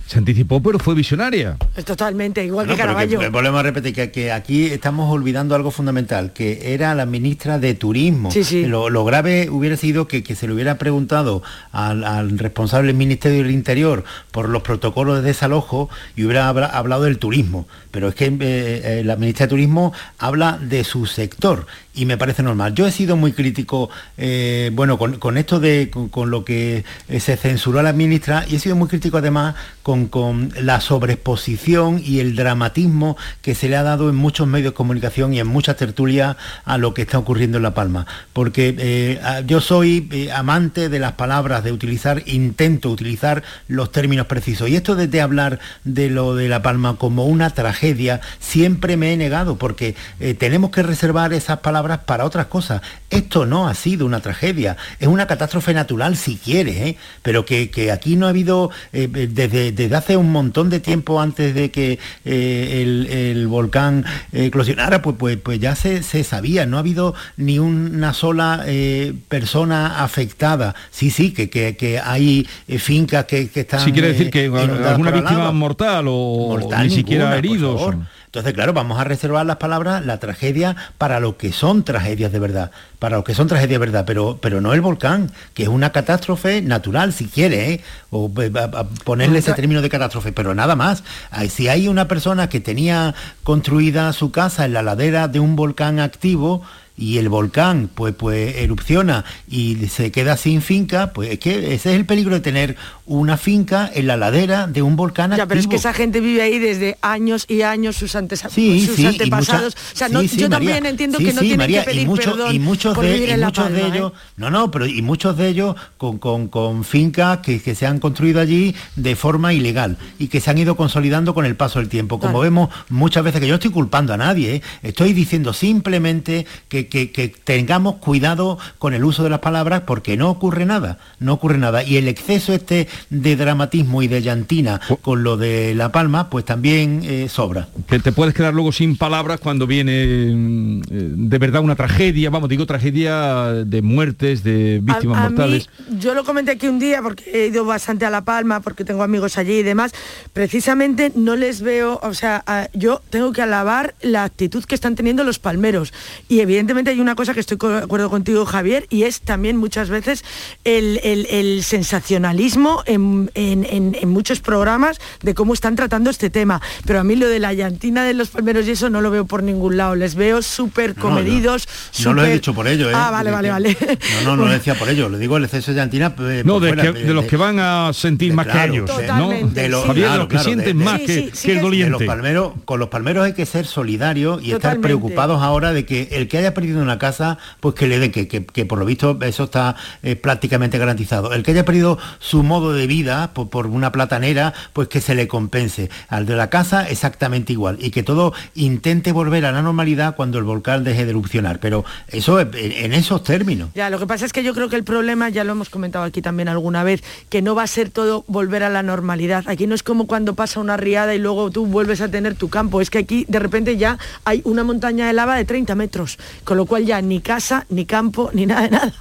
Speaker 1: Se anticipó pero fue visionaria.
Speaker 9: Totalmente, igual
Speaker 10: No,
Speaker 9: que
Speaker 10: pero
Speaker 9: Caravaggio.
Speaker 10: que volvemos a repetir que, que aquí estamos olvidando algo fundamental, que era la ministra de Turismo.
Speaker 9: Sí, sí.
Speaker 10: Lo, lo grave hubiera sido que, que se le hubiera preguntado al, al responsable del Ministerio del Interior por los protocolos de desalojo y hubiera habla- hablado del turismo. Pero es que eh, eh, la ministra de Turismo habla de su sector y me parece normal. Yo he sido muy crítico, eh, bueno, con, con esto de con, con lo que se censuró a la ministra y he sido muy crítico además con, con la sobreexposición y el dramatismo que se le ha dado en muchos medios de comunicación y en muchas tertulias a lo que está ocurriendo en La Palma. Porque eh, yo soy eh, amante de las palabras, de utilizar, intento utilizar los términos precisos. Y esto de, de hablar de lo de La Palma como una tragedia, siempre me he negado, porque eh, tenemos que reservar esas palabras para otras cosas. Esto no ha sido una tragedia, es una catástrofe natural si quieres, pero que, aquí no ha habido, desde, desde hace un montón de tiempo antes de que eh, el, el volcán eh, eclosionara, pues, pues, pues ya se, se sabía, no ha habido ni una sola eh, persona afectada. Sí, sí, que, que, que hay fincas que, que están...
Speaker 1: Si quiere decir que alguna víctima
Speaker 10: lava.
Speaker 1: mortal o
Speaker 10: Mortal
Speaker 1: ni siquiera
Speaker 10: por
Speaker 1: heridos.
Speaker 10: favor. Entonces, claro, vamos a reservar las palabras, la tragedia, para lo que son tragedias de verdad, para lo que son tragedias de verdad, pero, pero no el volcán, que es una catástrofe natural, si quiere, ¿eh? o eh, a- a ponerle ese término de catástrofe, pero nada más. Si hay una persona que tenía construida su casa en la ladera de un volcán activo, y el volcán pues pues erupciona y se queda sin finca, pues es que ese es el peligro de tener una finca en la ladera de un volcán
Speaker 9: Ya,
Speaker 10: activo.
Speaker 9: pero es que esa gente vive ahí desde años y años, sus, antes-
Speaker 10: Sí,
Speaker 9: sus
Speaker 10: sí,
Speaker 9: antepasados.
Speaker 10: mucha-
Speaker 9: o sea, no-
Speaker 10: sí, sí,
Speaker 9: yo
Speaker 10: María.
Speaker 9: también entiendo que no tienen
Speaker 10: María,
Speaker 9: que pedir
Speaker 10: y mucho-
Speaker 9: perdón
Speaker 10: y muchos
Speaker 9: por
Speaker 10: de,
Speaker 9: vivir
Speaker 10: y
Speaker 9: en La
Speaker 10: muchos de
Speaker 9: ¿eh?
Speaker 10: ellos no no pero y muchos de ellos con, con- con fincas que, que se han construido allí de forma ilegal y que se han ido consolidando con el paso del tiempo como
Speaker 9: Claro.
Speaker 10: vemos muchas veces que yo no estoy culpando a nadie ¿eh? estoy diciendo simplemente que, que, que- que tengamos cuidado con el uso de las palabras porque no ocurre nada, no ocurre nada. Y el exceso este de dramatismo y de llantina con lo de La Palma, pues también eh, sobra.
Speaker 1: Que te puedes quedar luego sin palabras cuando viene mm, eh, de verdad una tragedia, vamos, digo tragedia de muertes, de víctimas
Speaker 9: A- a
Speaker 1: mortales.
Speaker 9: mí, yo lo comenté aquí un día porque he ido bastante a La Palma, porque tengo amigos allí y demás. Precisamente no les veo, o sea, a- yo tengo que alabar la actitud que están teniendo los palmeros. Y evidentemente hay una cosa que estoy co- de acuerdo contigo, Javier, y es también muchas veces el, el- el sensacionalismo en, en- en- en muchos programas de cómo están tratando este tema. Pero a mí lo de la llantina de los palmeros y eso no lo veo por ningún lado. Les veo súper
Speaker 10: No,
Speaker 9: comedidos.
Speaker 10: No lo he dicho por ello, ¿eh?
Speaker 9: Ah, vale, vale, vale.
Speaker 10: No, no, no lo decía por ello, lo digo el exceso de llantina. eh,
Speaker 1: No, de,
Speaker 10: fuera,
Speaker 1: que- de los que van a sentir más
Speaker 10: claro,
Speaker 1: que ellos,
Speaker 10: de-
Speaker 1: ¿no?
Speaker 10: de los-
Speaker 1: Javier, de
Speaker 10: claro,
Speaker 1: los que
Speaker 10: claro,
Speaker 1: sienten
Speaker 10: de-
Speaker 1: más
Speaker 10: de-
Speaker 1: que,
Speaker 10: sí,
Speaker 1: que el
Speaker 10: De
Speaker 1: doliente.
Speaker 10: los palmeros, con los palmeros hay que ser solidarios y estar preocupados ahora de que el que haya perdido una casa, pues que le den, que, que- que por lo visto eso está eh, prácticamente garantizado. El que haya perdido su modo de vida por, por una platanera, pues que se le compense. Al de la casa exactamente igual. Y que todo intente volver a la normalidad cuando el volcán deje de erupcionar. Pero eso es- en, en esos términos.
Speaker 9: Ya, lo que pasa es que yo creo que el problema, ya lo hemos comentado aquí también alguna vez, que no va a ser todo volver a la normalidad. Aquí no es como cuando pasa una riada y luego tú vuelves a tener tu campo. Es que aquí de repente ya hay una montaña de lava de 30 metros, con lo cual ya ni casa, ni campo, ni nada de nada.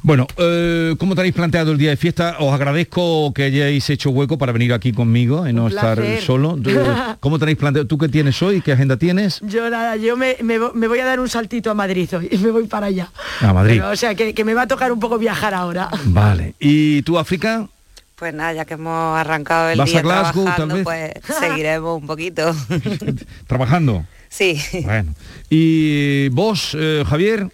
Speaker 1: Bueno, eh, ¿cómo tenéis planteado el día de fiesta? Os agradezco que hayáis hecho hueco para venir aquí conmigo y no
Speaker 9: Un
Speaker 1: estar
Speaker 9: placer.
Speaker 1: solo. ¿Cómo tenéis planteado? ¿Tú qué tienes hoy? ¿Qué agenda tienes?
Speaker 9: Yo nada, yo me, me vo- me voy a dar un saltito a Madrid hoy y me voy para allá.
Speaker 1: A Madrid.
Speaker 9: Pero, o sea, que, que me va a tocar un poco viajar ahora.
Speaker 1: Vale. ¿Y tú, África?
Speaker 8: Pues nada, ya que hemos arrancado el
Speaker 1: ¿Vas
Speaker 8: día
Speaker 1: a Glasgow,
Speaker 8: trabajando,
Speaker 1: tal
Speaker 8: pues seguiremos un poquito.
Speaker 1: ¿Trabajando?
Speaker 8: sí.
Speaker 1: Bueno. ¿Y vos, eh, Javier?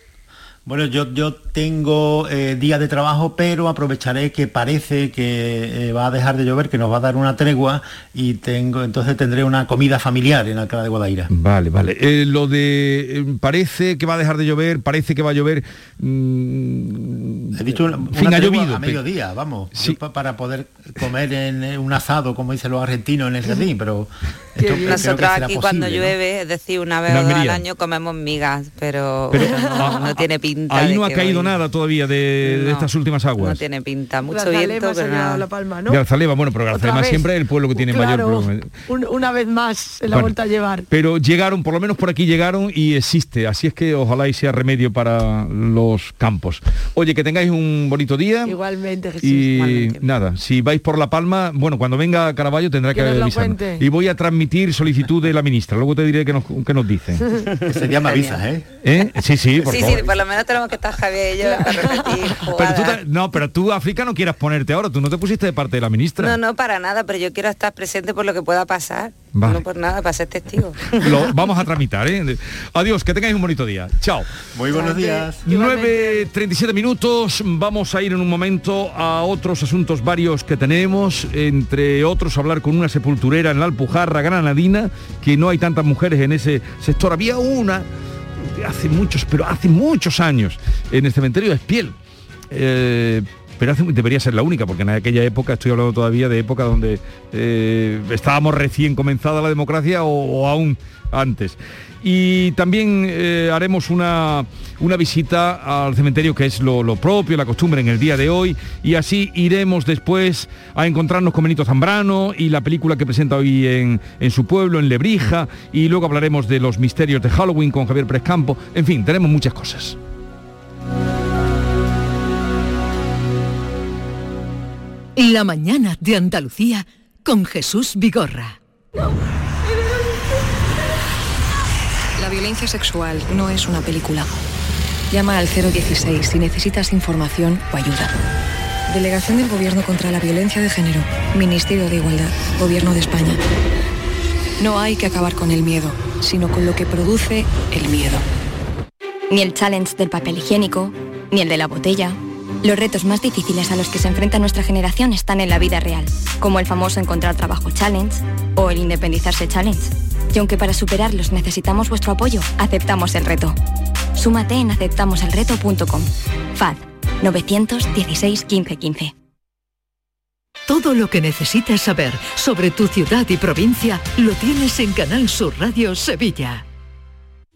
Speaker 10: Bueno, yo, yo tengo eh, día de trabajo, pero aprovecharé que parece que eh, va a dejar de llover, que nos va a dar una tregua y tengo, entonces tendré una comida familiar en Alcalá de Guadaira.
Speaker 1: Vale, vale. Eh, lo de eh, parece que va a dejar de llover, parece que va a llover. mm,
Speaker 10: He dicho una,
Speaker 1: fin,
Speaker 10: una
Speaker 1: ha
Speaker 10: tregua
Speaker 1: llovido.
Speaker 10: a mediodía, vamos, pa- para poder comer en un asado, como dicen los argentinos en el jardín, pero esto
Speaker 8: Nosotros aquí cuando llueve, es decir, una vez o dos al año comemos migas, pero, no, no tiene pinta.
Speaker 1: Ahí
Speaker 8: de
Speaker 1: no ha caído nada todavía de, de
Speaker 8: No,
Speaker 1: estas últimas
Speaker 8: No
Speaker 1: aguas.
Speaker 8: tiene pinta, mucho viento, pero nada.
Speaker 9: la palma, ¿no?
Speaker 1: De Arzalema, bueno, pero
Speaker 9: vez.
Speaker 1: siempre es el pueblo que tiene
Speaker 9: Claro,
Speaker 1: mayor problema.
Speaker 9: un- una vez más se la
Speaker 1: Bueno.
Speaker 9: vuelto a llevar.
Speaker 1: Pero llegaron, por lo menos por aquí llegaron y existe. Así es que ojalá y sea remedio para los campos. Oye, que tengáis un bonito día.
Speaker 9: Igualmente, Jesús.
Speaker 1: Y nada, si vais por La Palma, bueno, cuando venga Caraballo tendrá que,
Speaker 9: cuente.
Speaker 1: Y voy a transmitir solicitud de la ministra. Luego te diré que nos, que nos dice.
Speaker 10: Ese día me avisas, ¿eh?
Speaker 1: ¿Eh? Sí, sí, por
Speaker 8: sí,
Speaker 1: favor.
Speaker 8: sí, por lo menos tenemos que estar Javier repetir
Speaker 1: Pero tú, te- no, pero tú, África, no quieras ponerte ahora. Tú no te pusiste de parte de la ministra.
Speaker 8: No, no, para nada, pero yo quiero estar presente por lo que pueda pasar.
Speaker 1: Vale.
Speaker 8: No por nada, para ser testigo.
Speaker 1: Lo vamos a tramitar, ¿eh? Adiós, que tengáis un bonito día. Chao.
Speaker 10: Muy buenos días.
Speaker 1: 9.37 minutos, vamos a ir en un momento a otros asuntos varios que tenemos, entre otros hablar con una sepulturera en la Alpujarra granadina, que no hay tantas mujeres en ese sector. Había una hace muchos, pero hace muchos años, en el cementerio de Espiel. Eh, pero debería ser la única, porque en aquella época, estoy hablando todavía de época donde eh, estábamos recién comenzada la democracia o, aún antes. Y también eh, haremos una, una visita al cementerio, que es lo, lo propio, la costumbre en el día de hoy, y así iremos después a encontrarnos con Benito Zambrano y la película que presenta hoy en, en su pueblo, en Lebrija, y luego hablaremos de los misterios de Halloween con Javier Prescampo. En fin, tenemos muchas cosas.
Speaker 12: La mañana de Andalucía con Jesús Vigorra.
Speaker 13: La violencia sexual no es una película. Llama al 016 si necesitas información o ayuda. Delegación del Gobierno contra la Violencia de Género. Ministerio de Igualdad. Gobierno de España. No hay que acabar con el miedo, sino con lo que produce el miedo.
Speaker 7: Ni el challenge del papel higiénico, ni el de la botella. Los retos más difíciles a los que se enfrenta nuestra generación están en la vida real, como el famoso encontrar trabajo challenge o el independizarse challenge. Y aunque para superarlos necesitamos vuestro apoyo, aceptamos el reto. Súmate en aceptamoselreto.com. FAD 916 15 15.
Speaker 12: Todo lo que necesitas saber sobre tu ciudad y provincia lo tienes en Canal Sur Radio Sevilla.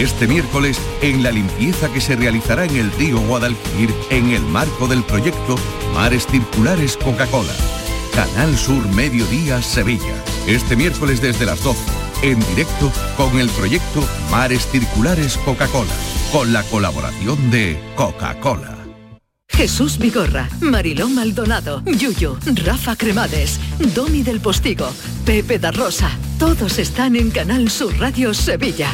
Speaker 18: Este miércoles en la limpieza que se realizará en el río Guadalquivir en el marco del proyecto Mares Circulares Coca-Cola. Canal Sur Mediodía, Sevilla. Este miércoles desde las 12, en directo con el proyecto Mares Circulares Coca-Cola, con la colaboración de Coca-Cola.
Speaker 12: Jesús Vigorra, Mariló Maldonado, Yuyo, Rafa Cremades, Domi del Postigo, Pepe da Rosa. Todos están en Canal Sur Radio Sevilla.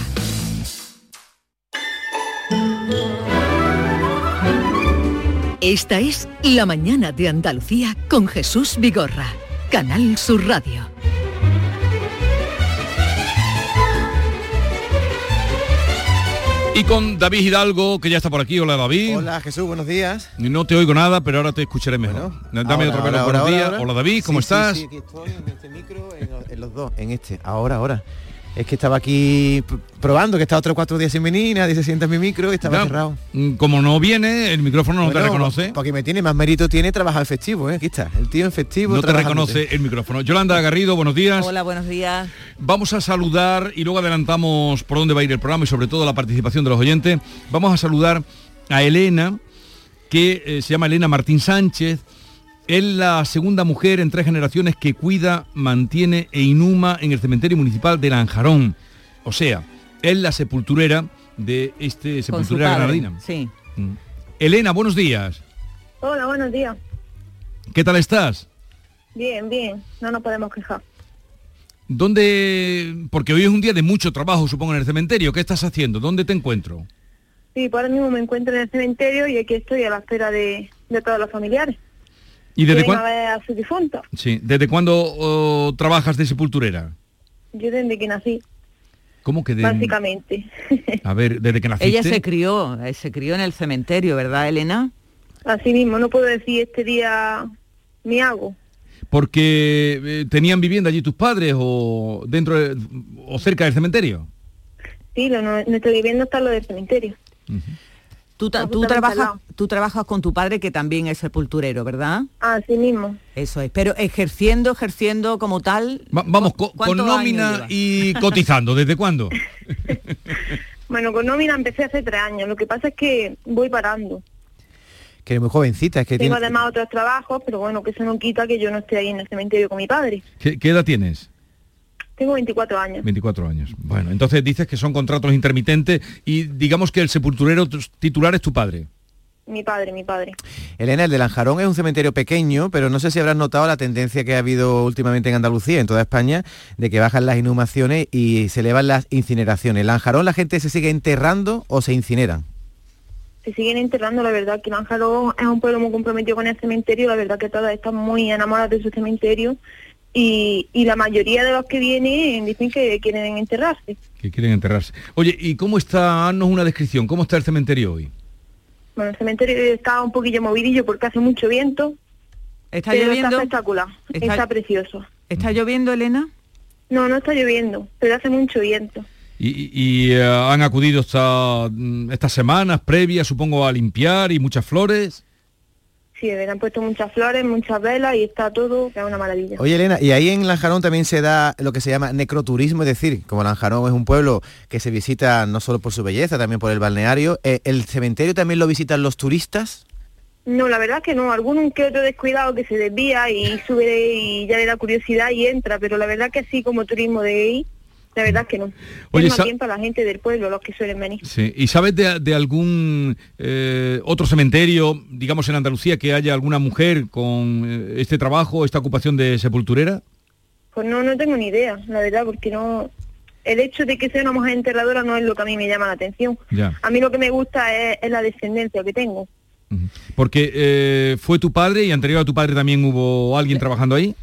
Speaker 12: Esta es La mañana de Andalucía con Jesús Vigorra, Canal Sur Radio.
Speaker 1: Y con David Hidalgo, que ya está por aquí. Hola David.
Speaker 19: Hola Jesús, buenos días.
Speaker 1: No te oigo nada, pero ahora te escucharé mejor. Dame
Speaker 19: Ahora,
Speaker 1: otro
Speaker 19: ahora,
Speaker 1: pelo.
Speaker 19: ahora,
Speaker 1: Buenos
Speaker 19: ahora,
Speaker 1: días.
Speaker 19: ahora.
Speaker 1: Hola David, ¿cómo
Speaker 19: Sí, sí,
Speaker 1: estás?
Speaker 19: sí, aquí estoy en este micro, en, los- en los dos, en este. Ahora, ahora. Es que estaba aquí pr- probando, que estaba otros cuatro días sin venir, nadie se sienta en mi micro y estaba cerrado.
Speaker 1: mm, Como no viene, el micrófono no te reconoce.
Speaker 19: Porque me tiene más mérito tiene trabajar en festivo, ¿eh? Aquí está, el tío en festivo.
Speaker 1: No te reconoce el micrófono. Yolanda Garrido, buenos días.
Speaker 20: Hola, buenos días.
Speaker 1: Vamos a saludar y luego adelantamos por dónde va a ir el programa y sobre todo la participación de los oyentes. Vamos a saludar a Elena, que eh, se llama Elena Martín Sánchez. Es la segunda mujer en tres generaciones que cuida, mantiene e inhuma en el cementerio municipal de Lanjarón. O sea, es la sepulturera de este sepulturera granadina.
Speaker 20: Sí.
Speaker 1: Mm. Elena, buenos días.
Speaker 21: Hola, buenos días.
Speaker 1: ¿Qué tal estás?
Speaker 21: Bien, bien. No nos podemos quejar.
Speaker 1: ¿Dónde? Porque hoy es un día de mucho trabajo, supongo, en el cementerio. ¿Qué estás haciendo? ¿Dónde te encuentro?
Speaker 21: Sí, por ahora mismo me encuentro en el cementerio y aquí estoy a la espera de, de todos los familiares.
Speaker 1: ¿Y desde cuándo?
Speaker 21: a ver a su difunto.
Speaker 1: Sí. ¿Desde cuándo oh, trabajas de sepulturera?
Speaker 21: Yo desde que nací,
Speaker 1: ¿Cómo que de...
Speaker 21: básicamente.
Speaker 1: A ver, desde que naciste.
Speaker 20: Ella se crió, eh, se crió en el cementerio, ¿verdad, Elena?
Speaker 21: Así mismo, no puedo decir este día me hago.
Speaker 1: Porque eh, tenían vivienda allí tus padres o dentro de- o cerca del cementerio.
Speaker 21: Sí, lo, no- nuestro vivienda está lo del cementerio.
Speaker 20: Tú, ta- tú trabajas, tú trabajas con tu padre que también es sepulturero, ¿verdad?
Speaker 21: Así mismo.
Speaker 20: Eso es. Pero ejerciendo, ejerciendo como tal.
Speaker 1: Va- vamos, co- con
Speaker 20: ¿cuántos años
Speaker 1: nómina y cotizando. ¿Desde cuándo?
Speaker 21: Bueno, con nómina empecé hace tres años. Lo que pasa es que voy parando.
Speaker 19: Que eres muy jovencita, es que
Speaker 21: Tengo
Speaker 19: tiene...
Speaker 21: además otros trabajos, pero bueno, que eso no quita que yo no esté ahí en el cementerio con mi padre.
Speaker 1: ¿Qué, qué edad tienes?
Speaker 21: Tengo 24 años.
Speaker 1: 24 años. Bueno, entonces dices que son contratos intermitentes y digamos que el sepulturero tu- titular es tu padre.
Speaker 21: Mi padre, mi padre.
Speaker 19: Elena, el de Lanjarón es un cementerio pequeño, pero no sé si habrás notado la tendencia que ha habido últimamente en Andalucía, en toda España, de que bajan las inhumaciones y se elevan las incineraciones. ¿En Lanjarón la gente se sigue enterrando o se incineran?
Speaker 21: Se siguen enterrando, la verdad, que Lánjaro es un pueblo muy comprometido con el cementerio, la verdad que todas están muy enamoradas de su cementerio y, y la mayoría de los que vienen dicen que quieren enterrarse.
Speaker 1: Que quieren enterrarse. Oye, ¿y cómo está? Haznos una descripción. ¿Cómo está el cementerio hoy?
Speaker 21: Bueno, el cementerio está un poquillo movidillo porque hace mucho viento.
Speaker 20: ¿Está
Speaker 21: pero
Speaker 20: lloviendo?
Speaker 21: Está espectacular,
Speaker 20: Está-
Speaker 21: está, precioso.
Speaker 20: ¿Está lloviendo, Elena?
Speaker 21: No, no está lloviendo, pero hace mucho viento.
Speaker 1: Y, y- y, eh, han acudido esta, mm, estas semanas previas, supongo, a limpiar y muchas flores.
Speaker 21: Sí, verdad, han puesto muchas flores, muchas velas y está todo, que es una maravilla.
Speaker 19: Oye, Elena, y ahí en Lanjarón también se da lo que se llama necroturismo, es decir, como Lanjarón es un pueblo que se visita no solo por su belleza, también por el balneario, eh, ¿el cementerio también lo visitan los turistas?
Speaker 21: No, la verdad que no, algún que otro descuidado que se desvía y sube y ya le da curiosidad y entra, pero la verdad que así como turismo de ahí, la verdad que no.
Speaker 1: Oye,
Speaker 21: es más
Speaker 1: sa-
Speaker 21: bien para la gente del pueblo, los que suelen venir.
Speaker 1: Sí. ¿Y sabes de, de algún eh, otro cementerio, digamos en Andalucía, que haya alguna mujer con eh, este trabajo, esta ocupación de sepulturera?
Speaker 21: Pues no, no tengo ni idea, la verdad, porque no... El hecho de que sea una mujer enterradora no es lo que a mí me llama la atención.
Speaker 1: Ya.
Speaker 21: A mí lo que me gusta es, es la descendencia que tengo.
Speaker 1: Porque eh, fue tu padre y anterior a tu padre también hubo alguien trabajando ahí.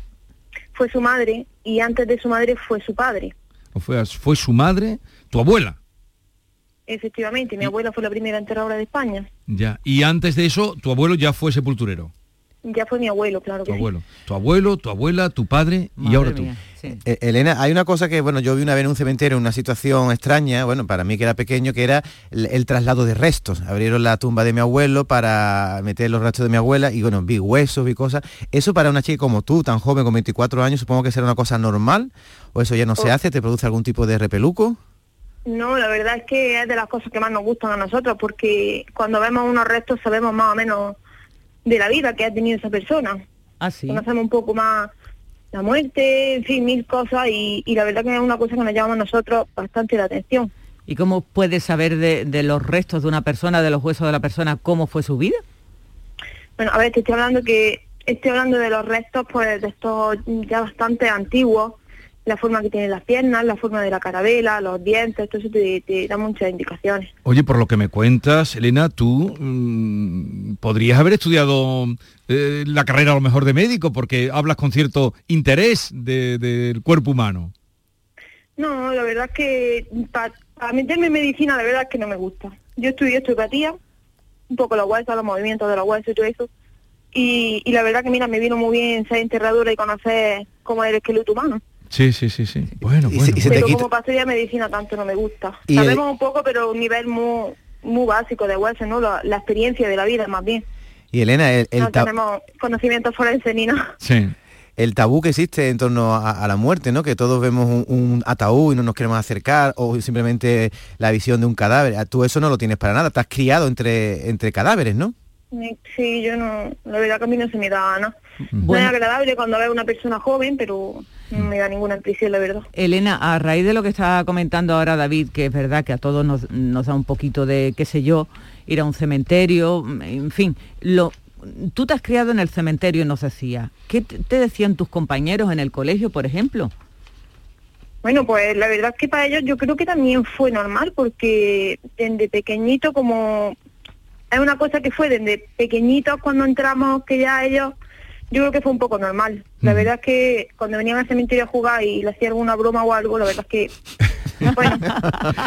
Speaker 21: Fue su madre y antes de su madre fue su padre.
Speaker 1: ¿O fue, fue su madre, tu abuela?
Speaker 21: Efectivamente, mi abuela fue la primera enterradora de España.
Speaker 1: Ya. Y antes de eso, tu abuelo ya fue sepulturero.
Speaker 21: Ya fue mi abuelo, claro
Speaker 1: Tu
Speaker 21: que sí.
Speaker 1: abuelo. Tu abuelo, tu abuela, tu padre y ahora tú.
Speaker 19: Eh, Elena, hay una cosa que, bueno, yo vi una vez en un cementerio, en una situación extraña, bueno, para mí que era pequeño, que era el, el traslado de restos. Abrieron la tumba de mi abuelo para meter los restos de mi abuela y, bueno, vi huesos, vi cosas. Eso para una chica como tú, tan joven, con 24 años, supongo que será una cosa normal, o eso ya no se hace, ¿te produce algún tipo de repeluco?
Speaker 21: No, la verdad es que es de las cosas que más nos gustan a nosotros, porque cuando vemos unos restos sabemos más o menos de la vida que ha tenido esa persona.
Speaker 20: Ah, sí.
Speaker 21: Conocemos un poco más la muerte, en fin, mil cosas, y, y la verdad que es una cosa que nos llama a nosotros bastante la atención.
Speaker 20: ¿Y cómo puedes saber de, de los restos de una persona, de los huesos de la persona, cómo fue su vida?
Speaker 21: Bueno, a ver, te estoy hablando que estoy hablando de los restos, pues de estos ya bastante antiguos, la forma que tienen las piernas, la forma de la carabela, los dientes, todo eso te, te da muchas indicaciones.
Speaker 1: Oye, por lo que me cuentas, Elena, tú mm, podrías haber estudiado eh, la carrera a lo mejor de médico porque hablas con cierto interés de- del cuerpo humano.
Speaker 21: No, la verdad es que para meterme en medicina, la verdad es que no me gusta. Yo estudié osteopatía, un poco los huesos, los movimientos de los huesos y todo eso. Y, y la verdad que, mira, me vino muy bien ser enterradora y conocer cómo es el esqueleto humano.
Speaker 1: Sí, sí, sí, sí. Bueno, bueno.
Speaker 21: pero como medicina tanto no me gusta.
Speaker 1: Y el-
Speaker 21: Sabemos un poco, pero a un nivel muy muy básico de huesos, ¿no? La, la experiencia de la vida más bien.
Speaker 19: Y Elena, el, el
Speaker 21: no tenemos conocimientos forenses ni nada.
Speaker 1: Sí.
Speaker 19: el tabú que existe en torno a, a la muerte, ¿no? Que todos vemos un, un ataúd y no nos queremos acercar, o simplemente la visión de un cadáver. Ah, Tú eso no lo tienes para nada, estás criado entre, entre cadáveres, ¿no?
Speaker 21: Sí, yo no, la verdad que a mí no se me da nada. No es agradable cuando veo una persona joven, pero no me da ninguna impresión, la verdad.
Speaker 20: Elena, a raíz de lo que está comentando ahora David, que es verdad que a todos nos, nos da un poquito de, qué sé yo, ir a un cementerio, en fin, lo, tú te has criado en el cementerio, nos decía. ¿Qué te te decían tus compañeros en el colegio, por ejemplo?
Speaker 21: Bueno, pues la verdad es que para ellos yo creo que también fue normal, porque desde pequeñito como es una cosa que fue desde pequeñitos cuando entramos, que ya ellos, yo creo que fue un poco normal. La verdad es que cuando venían al cementerio a jugar y le hacía alguna broma o algo, la verdad es que, bueno,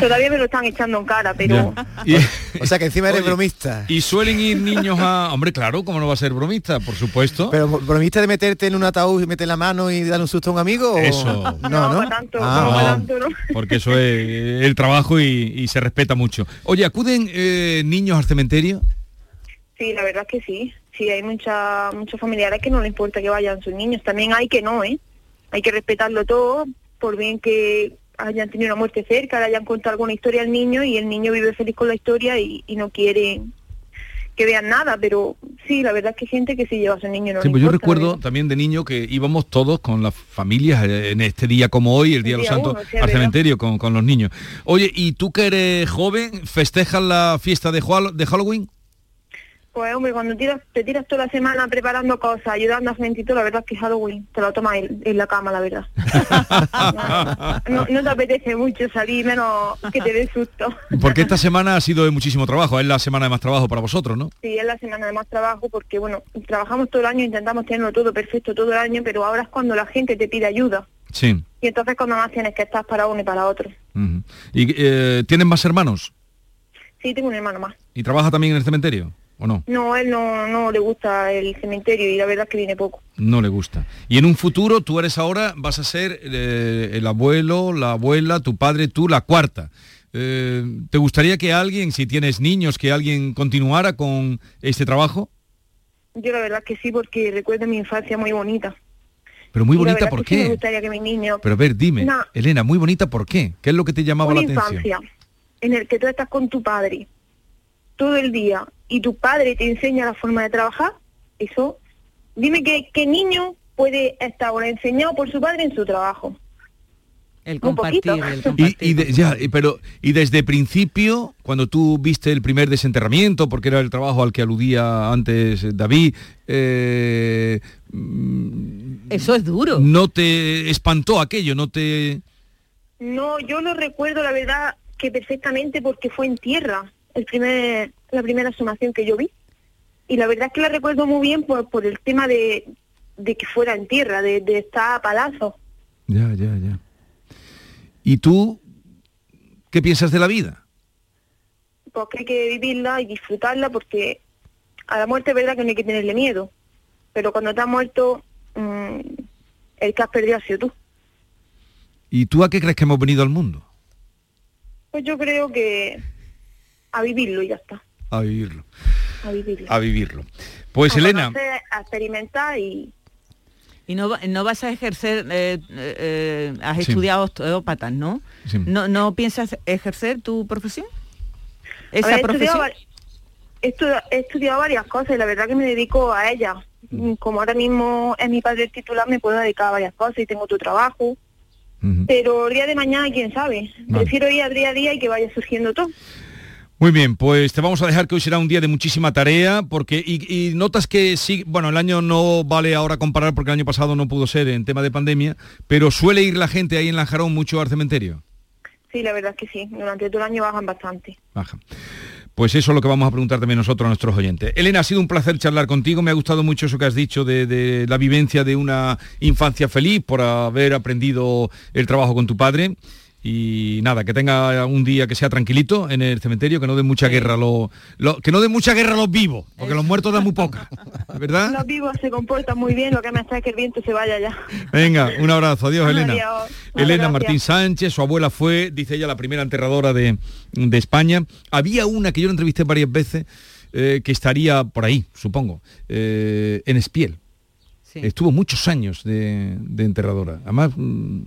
Speaker 21: todavía me lo están echando en cara, pero...
Speaker 19: O sea que encima eres
Speaker 1: Oye,
Speaker 19: bromista.
Speaker 1: Y suelen ir niños a... Hombre, claro, ¿cómo no va a ser bromista? Por supuesto.
Speaker 19: Pero bromista de meterte en un ataúd y meter la mano y darle un susto a un amigo. o-
Speaker 1: Eso.
Speaker 19: No, no. Ah,
Speaker 1: No, porque eso es el trabajo y, y se respeta mucho. Oye, ¿acuden eh, niños al cementerio?
Speaker 21: Sí, la verdad es que sí. Sí, hay mucha, muchos familiares que no les importa que vayan sus niños. También hay que no, ¿eh? Hay que respetarlo todo, por bien que hayan tenido una muerte cerca, le hayan contado alguna historia al niño y el niño vive feliz con la historia y, y no quiere que vean nada, pero sí, la verdad es que hay gente que sí lleva a su niño. No
Speaker 1: Sí, pues yo recuerdo también de niño que íbamos todos con las familias eh, en este día como hoy, el Día de los Santos,
Speaker 21: sí,
Speaker 1: al
Speaker 21: verdad.
Speaker 1: cementerio con, con los niños. Oye, ¿y tú que eres joven, festejas la fiesta de, de Halloween?
Speaker 21: Pues hombre, cuando tiras, te tiras toda la semana preparando cosas, ayudando a gente y todo, la verdad es que Halloween te lo tomas en, en la cama, la verdad. no, no te apetece mucho salir, menos que te dé susto.
Speaker 1: Porque esta semana ha sido de muchísimo trabajo, es la semana de más trabajo para vosotros, ¿no?
Speaker 21: Sí, es la semana de más trabajo porque, bueno, trabajamos todo el año, intentamos tenerlo todo perfecto todo el año, pero ahora es cuando la gente te pide ayuda.
Speaker 1: Sí.
Speaker 21: Y entonces cuando más tienes que estar para uno y para otro.
Speaker 1: Ujú. ¿Y eh, tienes más hermanos?
Speaker 21: Sí, tengo un hermano más.
Speaker 1: ¿Y trabaja también en el cementerio? ¿O no?
Speaker 21: No, él no, no le gusta el cementerio y la verdad es que viene poco.
Speaker 1: No le gusta. Y en un futuro, tú eres ahora, vas a ser eh, el abuelo, la abuela, tu padre, tú, la cuarta. Eh, ¿Te gustaría que alguien, si tienes niños, que alguien continuara con este trabajo?
Speaker 21: Yo la verdad que sí, porque recuerdo mi infancia muy bonita.
Speaker 1: Pero muy
Speaker 21: Y
Speaker 1: bonita, ¿por
Speaker 21: que sí me
Speaker 1: qué?
Speaker 21: gustaría que mis niños...
Speaker 1: Pero a ver, dime,
Speaker 21: Una-
Speaker 1: Elena, muy bonita, ¿por qué? ¿Qué es lo que te llamaba
Speaker 21: una
Speaker 1: la atención?
Speaker 21: infancia en el que tú estás con tu padre todo el día y tu padre te enseña la forma de trabajar, eso, dime que qué niño puede estar ahora enseñado por su padre en su trabajo.
Speaker 20: El compartir, el compartir.
Speaker 1: Y, y de- ya, y- pero y desde principio, cuando tú viste el primer desenterramiento, porque era el trabajo al que aludía antes eh, David, eh,
Speaker 20: Eso es duro.
Speaker 1: no te espantó aquello, no te...
Speaker 21: No, yo lo recuerdo la verdad que perfectamente porque fue en tierra, el primer, la primera sumación que yo vi. Y la verdad es que la recuerdo muy bien por, por el tema de, de que fuera en tierra, de, de estar a palazos.
Speaker 1: Ya, ya, ya. ¿Y tú qué piensas de la vida?
Speaker 21: porque hay que vivirla y disfrutarla porque a la muerte es verdad que no hay que tenerle miedo, pero cuando te has muerto, mm, el que has perdido ha sido tú.
Speaker 1: ¿Y tú a qué crees que hemos venido al mundo?
Speaker 21: Pues yo creo que a vivirlo y ya está,
Speaker 1: A vivirlo.
Speaker 21: a vivirlo.
Speaker 1: A vivirlo. Pues
Speaker 21: A
Speaker 1: Elena,
Speaker 21: conocer, a experimentar y
Speaker 20: Y no, va- no vas a ejercer, eh, eh, has
Speaker 1: Sí.
Speaker 20: estudiado osteópatas, ¿no?
Speaker 1: Sí.
Speaker 20: ¿no? ¿No piensas ejercer tu profesión? Esa
Speaker 21: ver, estudiado,
Speaker 20: profesión.
Speaker 21: he estu- he estudiado varias cosas y la verdad que me dedico a ellas. Mm, Como ahora mismo es mi padre el titular, me puedo dedicar a varias cosas y tengo tu trabajo. Pero el día de mañana, quién sabe.
Speaker 1: Vale.
Speaker 21: Prefiero ir a día a día y que vaya surgiendo todo.
Speaker 1: Muy bien, pues te vamos a dejar que hoy será un día de muchísima tarea, porque y, y notas que sí, bueno, el año no vale ahora comparar porque el año pasado no pudo ser en tema de pandemia, pero suele ir la gente ahí en Lanjarón mucho al cementerio.
Speaker 21: Sí, la verdad es que sí. Durante todo el año bajan bastante.
Speaker 1: Baja. Pues eso es lo que vamos a preguntar también nosotros a nuestros oyentes. Elena, ha sido un placer charlar contigo, me ha gustado mucho eso que has dicho de, de la vivencia de una infancia feliz por haber aprendido el trabajo con tu padre. Y nada, que tenga un día que sea tranquilito en el cementerio, que no dé mucha guerra a los, lo- que no dé mucha guerra a los vivos, porque los muertos dan muy poca, ¿verdad?
Speaker 21: Los vivos se comportan muy bien, lo que me está es que el viento se vaya ya.
Speaker 1: Venga, un abrazo, adiós Elena.
Speaker 21: Adiós.
Speaker 1: Elena
Speaker 21: Gracias.
Speaker 1: Martín Sánchez, su abuela fue, dice ella, la primera enterradora de, de España. Había una que yo la entrevisté varias veces, eh, que estaría por ahí, supongo, eh, en Espiel. Estuvo muchos años de, de enterradora. Además, mm,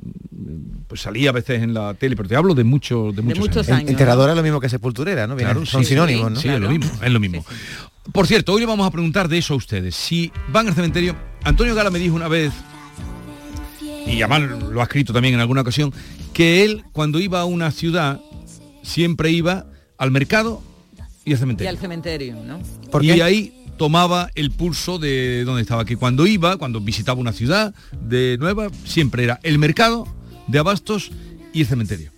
Speaker 1: pues salía a veces en la tele, pero te hablo de, mucho, de muchos, años.
Speaker 19: Enterradora es lo mismo que sepulturera, ¿no?
Speaker 1: Claro,
Speaker 19: son
Speaker 1: sí,
Speaker 19: sinónimos,
Speaker 1: sí,
Speaker 19: ¿no?
Speaker 1: Sí, es lo mismo, es lo mismo. Por cierto, hoy le vamos a preguntar de eso a ustedes. Si van al cementerio, Antonio Gala me dijo una vez, y además lo ha escrito también en alguna ocasión, que él cuando iba a una ciudad siempre iba al mercado y al
Speaker 20: Y
Speaker 1: cementerio.
Speaker 20: al cementerio, ¿no?
Speaker 1: y ahí tomaba el pulso de dónde estaba, que cuando iba, cuando visitaba una ciudad de nueva, siempre era el mercado de abastos y el cementerio.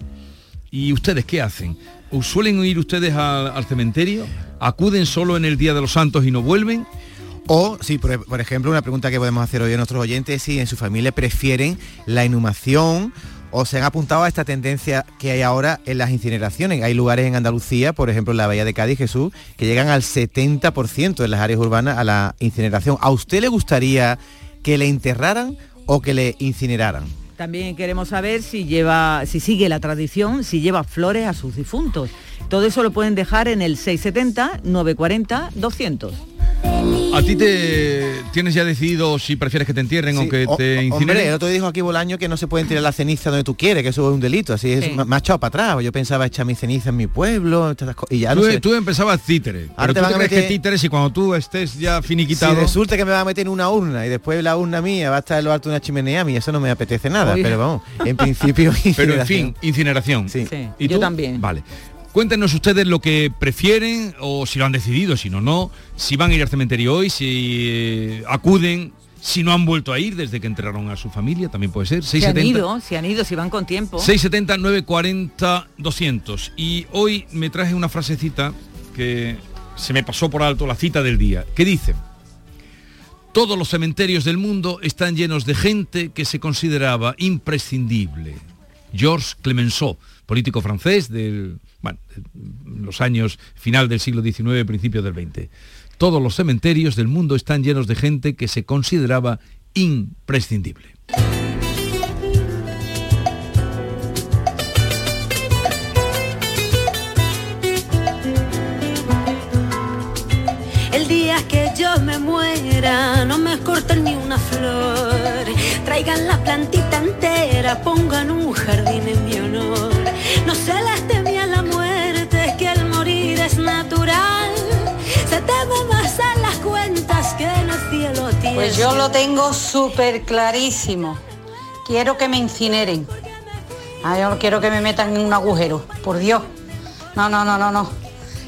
Speaker 1: ¿Y ustedes qué hacen? ¿O ¿Suelen ir ustedes al, cementerio? ¿Acuden solo en el Día de los Santos y no vuelven?
Speaker 19: O, sí, por, por ejemplo, una pregunta que podemos hacer hoy a nuestros oyentes es si en su familia prefieren la inhumación o se han apuntado a esta tendencia que hay ahora en las incineraciones. Hay lugares en Andalucía, por ejemplo en la Bahía de Cádiz, Jesús, que llegan al 70% en las áreas urbanas a la incineración. ¿A usted le gustaría que le enterraran o que le incineraran?
Speaker 20: También queremos saber si lleva, si sigue la tradición, si lleva flores a sus difuntos. Todo eso lo pueden dejar en el 670 940 200.
Speaker 1: ¿A ti te tienes ya decidido si prefieres que te entierren o que te incineren?
Speaker 19: Hombre, el otro día dijo aquí Bolaño que no se pueden tirar la ceniza donde tú quieres, que eso es un delito, así es,
Speaker 1: Sí.
Speaker 19: ha echado para atrás. Yo pensaba echar mi ceniza en mi pueblo, y ya no
Speaker 1: tú,
Speaker 19: sé.
Speaker 1: tú empezabas títere,
Speaker 19: Ahora
Speaker 1: pero
Speaker 19: te
Speaker 1: tú
Speaker 19: van a
Speaker 1: crees que
Speaker 19: meter-
Speaker 1: títeres y cuando tú estés ya finiquitado...
Speaker 19: Si resulta que me va a meter en una urna y después la urna mía va a estar en lo alto de una chimenea, a mí eso no me apetece nada,
Speaker 1: Oye.
Speaker 19: pero vamos, en principio
Speaker 1: Pero en fin, incineración.
Speaker 19: Sí.
Speaker 1: ¿Y
Speaker 20: yo
Speaker 1: tú?
Speaker 20: también.
Speaker 1: Vale. Cuéntenos ustedes lo que prefieren o si lo han decidido, si no, no, si van a ir al cementerio hoy, si eh, acuden, si no han vuelto a ir desde que enterraron a su familia, también puede ser.
Speaker 20: Se han
Speaker 1: 670
Speaker 20: ido, se han ido, si van con tiempo.
Speaker 1: 670 940 200 y hoy me traje una frasecita que se me pasó por alto la cita del día que dice todos los cementerios del mundo están llenos de gente que se consideraba imprescindible Georges Clemenceau político francés del bueno, los años final del siglo XIX principios del XX todos los cementerios del mundo están llenos de gente que se consideraba imprescindible
Speaker 16: El día que yo me muera, no me corten ni una flor. Traigan la plantita entera, pongan un jardín en mi honor. No se les
Speaker 22: Pues yo lo tengo súper clarísimo. Quiero que me incineren. Ah, yo no quiero que me metan en un agujero, por Dios. No, no, no, no, no.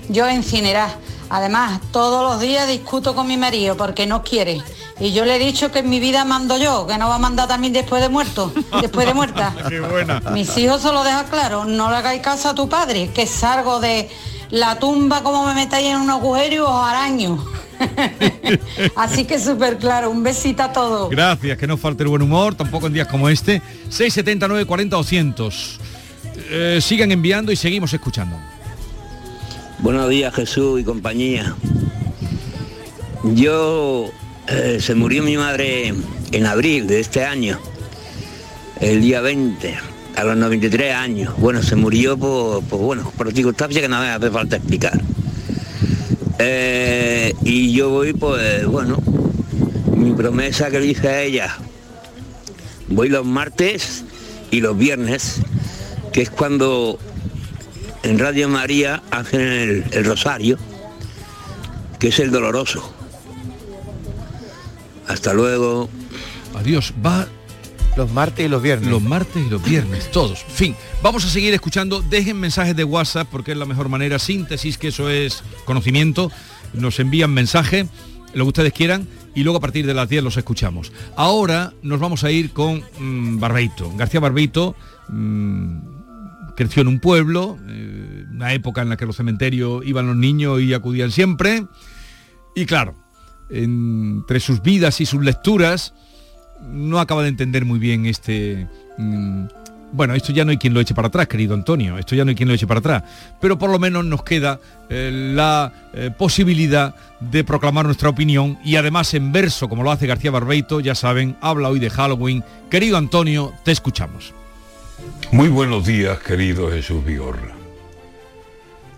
Speaker 22: Yo incinerar. Además, todos los días discuto con mi marido porque no quiere. Y yo le he dicho que en mi vida mando yo, que no va a mandar también después de muerto, después de muerta.
Speaker 1: Qué buena.
Speaker 22: Mis hijos se lo dejan claro, no le hagáis caso a tu padre, que salgo de la tumba como me metáis en un agujero y os araño. Así que súper claro, un besito a todos.
Speaker 1: Gracias, que no falte el buen humor, tampoco en días como este. 679 40 200. Eh, sigan enviando y seguimos escuchando.
Speaker 23: Buenos días Jesús y compañía. Yo eh, se murió mi madre en abril de este año, el día 20, a los 93 años. Bueno, se murió por, por, bueno, por circunstancias que no me hace falta explicar. Eh, y yo voy, pues bueno, mi promesa que le hice a ella, voy los martes y los viernes, que es cuando en Radio María hacen el, el rosario, que es el doloroso. Hasta luego.
Speaker 1: Adiós. Va
Speaker 19: los martes y los viernes.
Speaker 1: Los martes y los viernes, todos. Fin, vamos a seguir escuchando. Dejen mensajes de WhatsApp porque es la mejor manera. Síntesis, que eso es conocimiento. Nos envían mensaje, lo que ustedes quieran, y luego a partir de las 10 los escuchamos. Ahora nos vamos a ir con mmm, Barbeito. García Barbeito mmm, creció en un pueblo, eh, una época en la que los cementerios iban los niños y acudían siempre. Y claro, entre sus vidas y sus lecturas, no acaba de entender muy bien este... Mmm, bueno, esto ya no hay quien lo eche para atrás, querido Antonio, esto ya no hay quien lo eche para atrás, pero por lo menos nos queda eh, la eh, posibilidad de proclamar nuestra opinión y además en verso, como lo hace García Barbeito, ya saben, habla hoy de Halloween. Querido Antonio, te escuchamos.
Speaker 24: Muy buenos días, querido Jesús Vigorra.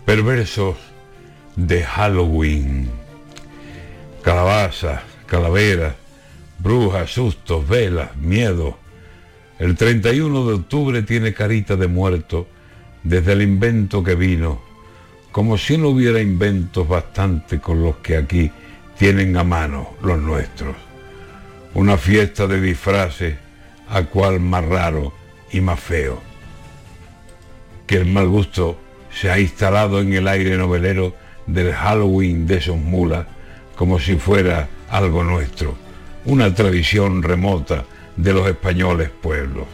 Speaker 24: Perversos de Halloween. Calabazas, calaveras, brujas, sustos, velas, miedo. El 31 de octubre tiene carita de muerto desde el invento que vino, como si no hubiera inventos bastante con los que aquí tienen a mano los nuestros. Una fiesta de disfraces, a cual más raro y más feo. Que el mal gusto se ha instalado en el aire novelero del Halloween de esos mulas, como si fuera algo nuestro, una tradición remota de los españoles pueblos.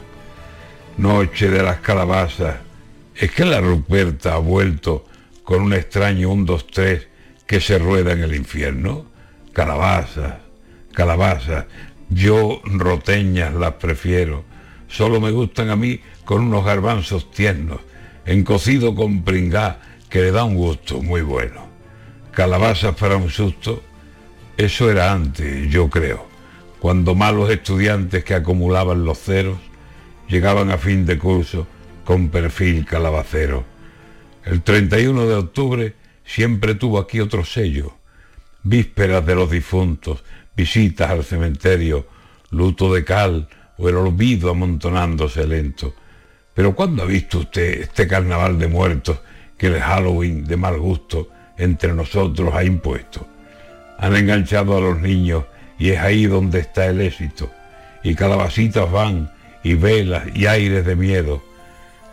Speaker 24: Noche de las calabazas, es que la Ruperta ha vuelto con un extraño un, dos, tres que se rueda en el infierno. Calabazas, calabazas, yo roteñas las prefiero, solo me gustan a mí con unos garbanzos tiernos, en cocido con pringá que le da un gusto muy bueno. Calabazas para un susto, eso era antes, yo creo cuando malos estudiantes que acumulaban los ceros llegaban a fin de curso con perfil calabacero. El 31 de octubre siempre tuvo aquí otro sello, vísperas de los difuntos, visitas al cementerio, luto de cal o el olvido amontonándose lento. Pero ¿cuándo ha visto usted este carnaval de muertos que el Halloween de mal gusto entre nosotros ha impuesto? Han enganchado a los niños y es ahí donde está el éxito. Y calabacitas van y velas y aires de miedo.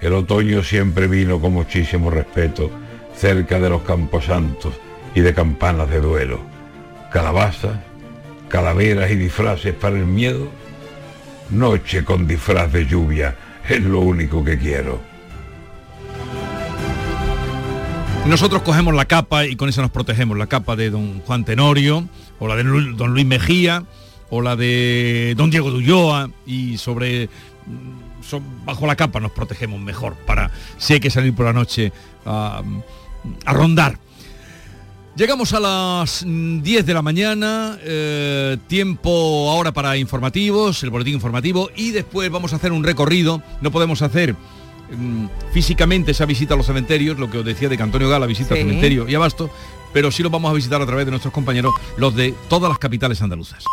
Speaker 24: El otoño siempre vino con muchísimo respeto cerca de los camposantos y de campanas de duelo. Calabazas, calaveras y disfraces para el miedo. Noche con disfraz de lluvia es lo único que quiero.
Speaker 1: Nosotros cogemos la capa y con esa nos protegemos, la capa de don Juan Tenorio, o la de don Luis Mejía, o la de don Diego Dulloa, y sobre mm, bajo la capa nos protegemos mejor para si hay que salir por la noche a, a rondar. Llegamos a las mm, 10 de la mañana, eh, tiempo ahora para informativos, el boletín informativo, y después vamos a hacer un recorrido. No podemos hacer mm, físicamente esa visita a los cementerios, lo que os decía de que Antonio Gala visita
Speaker 20: Sí.
Speaker 1: al cementerio y Abasto, pero sí lo vamos a visitar a través de nuestros compañeros, los de todas las capitales andaluzas.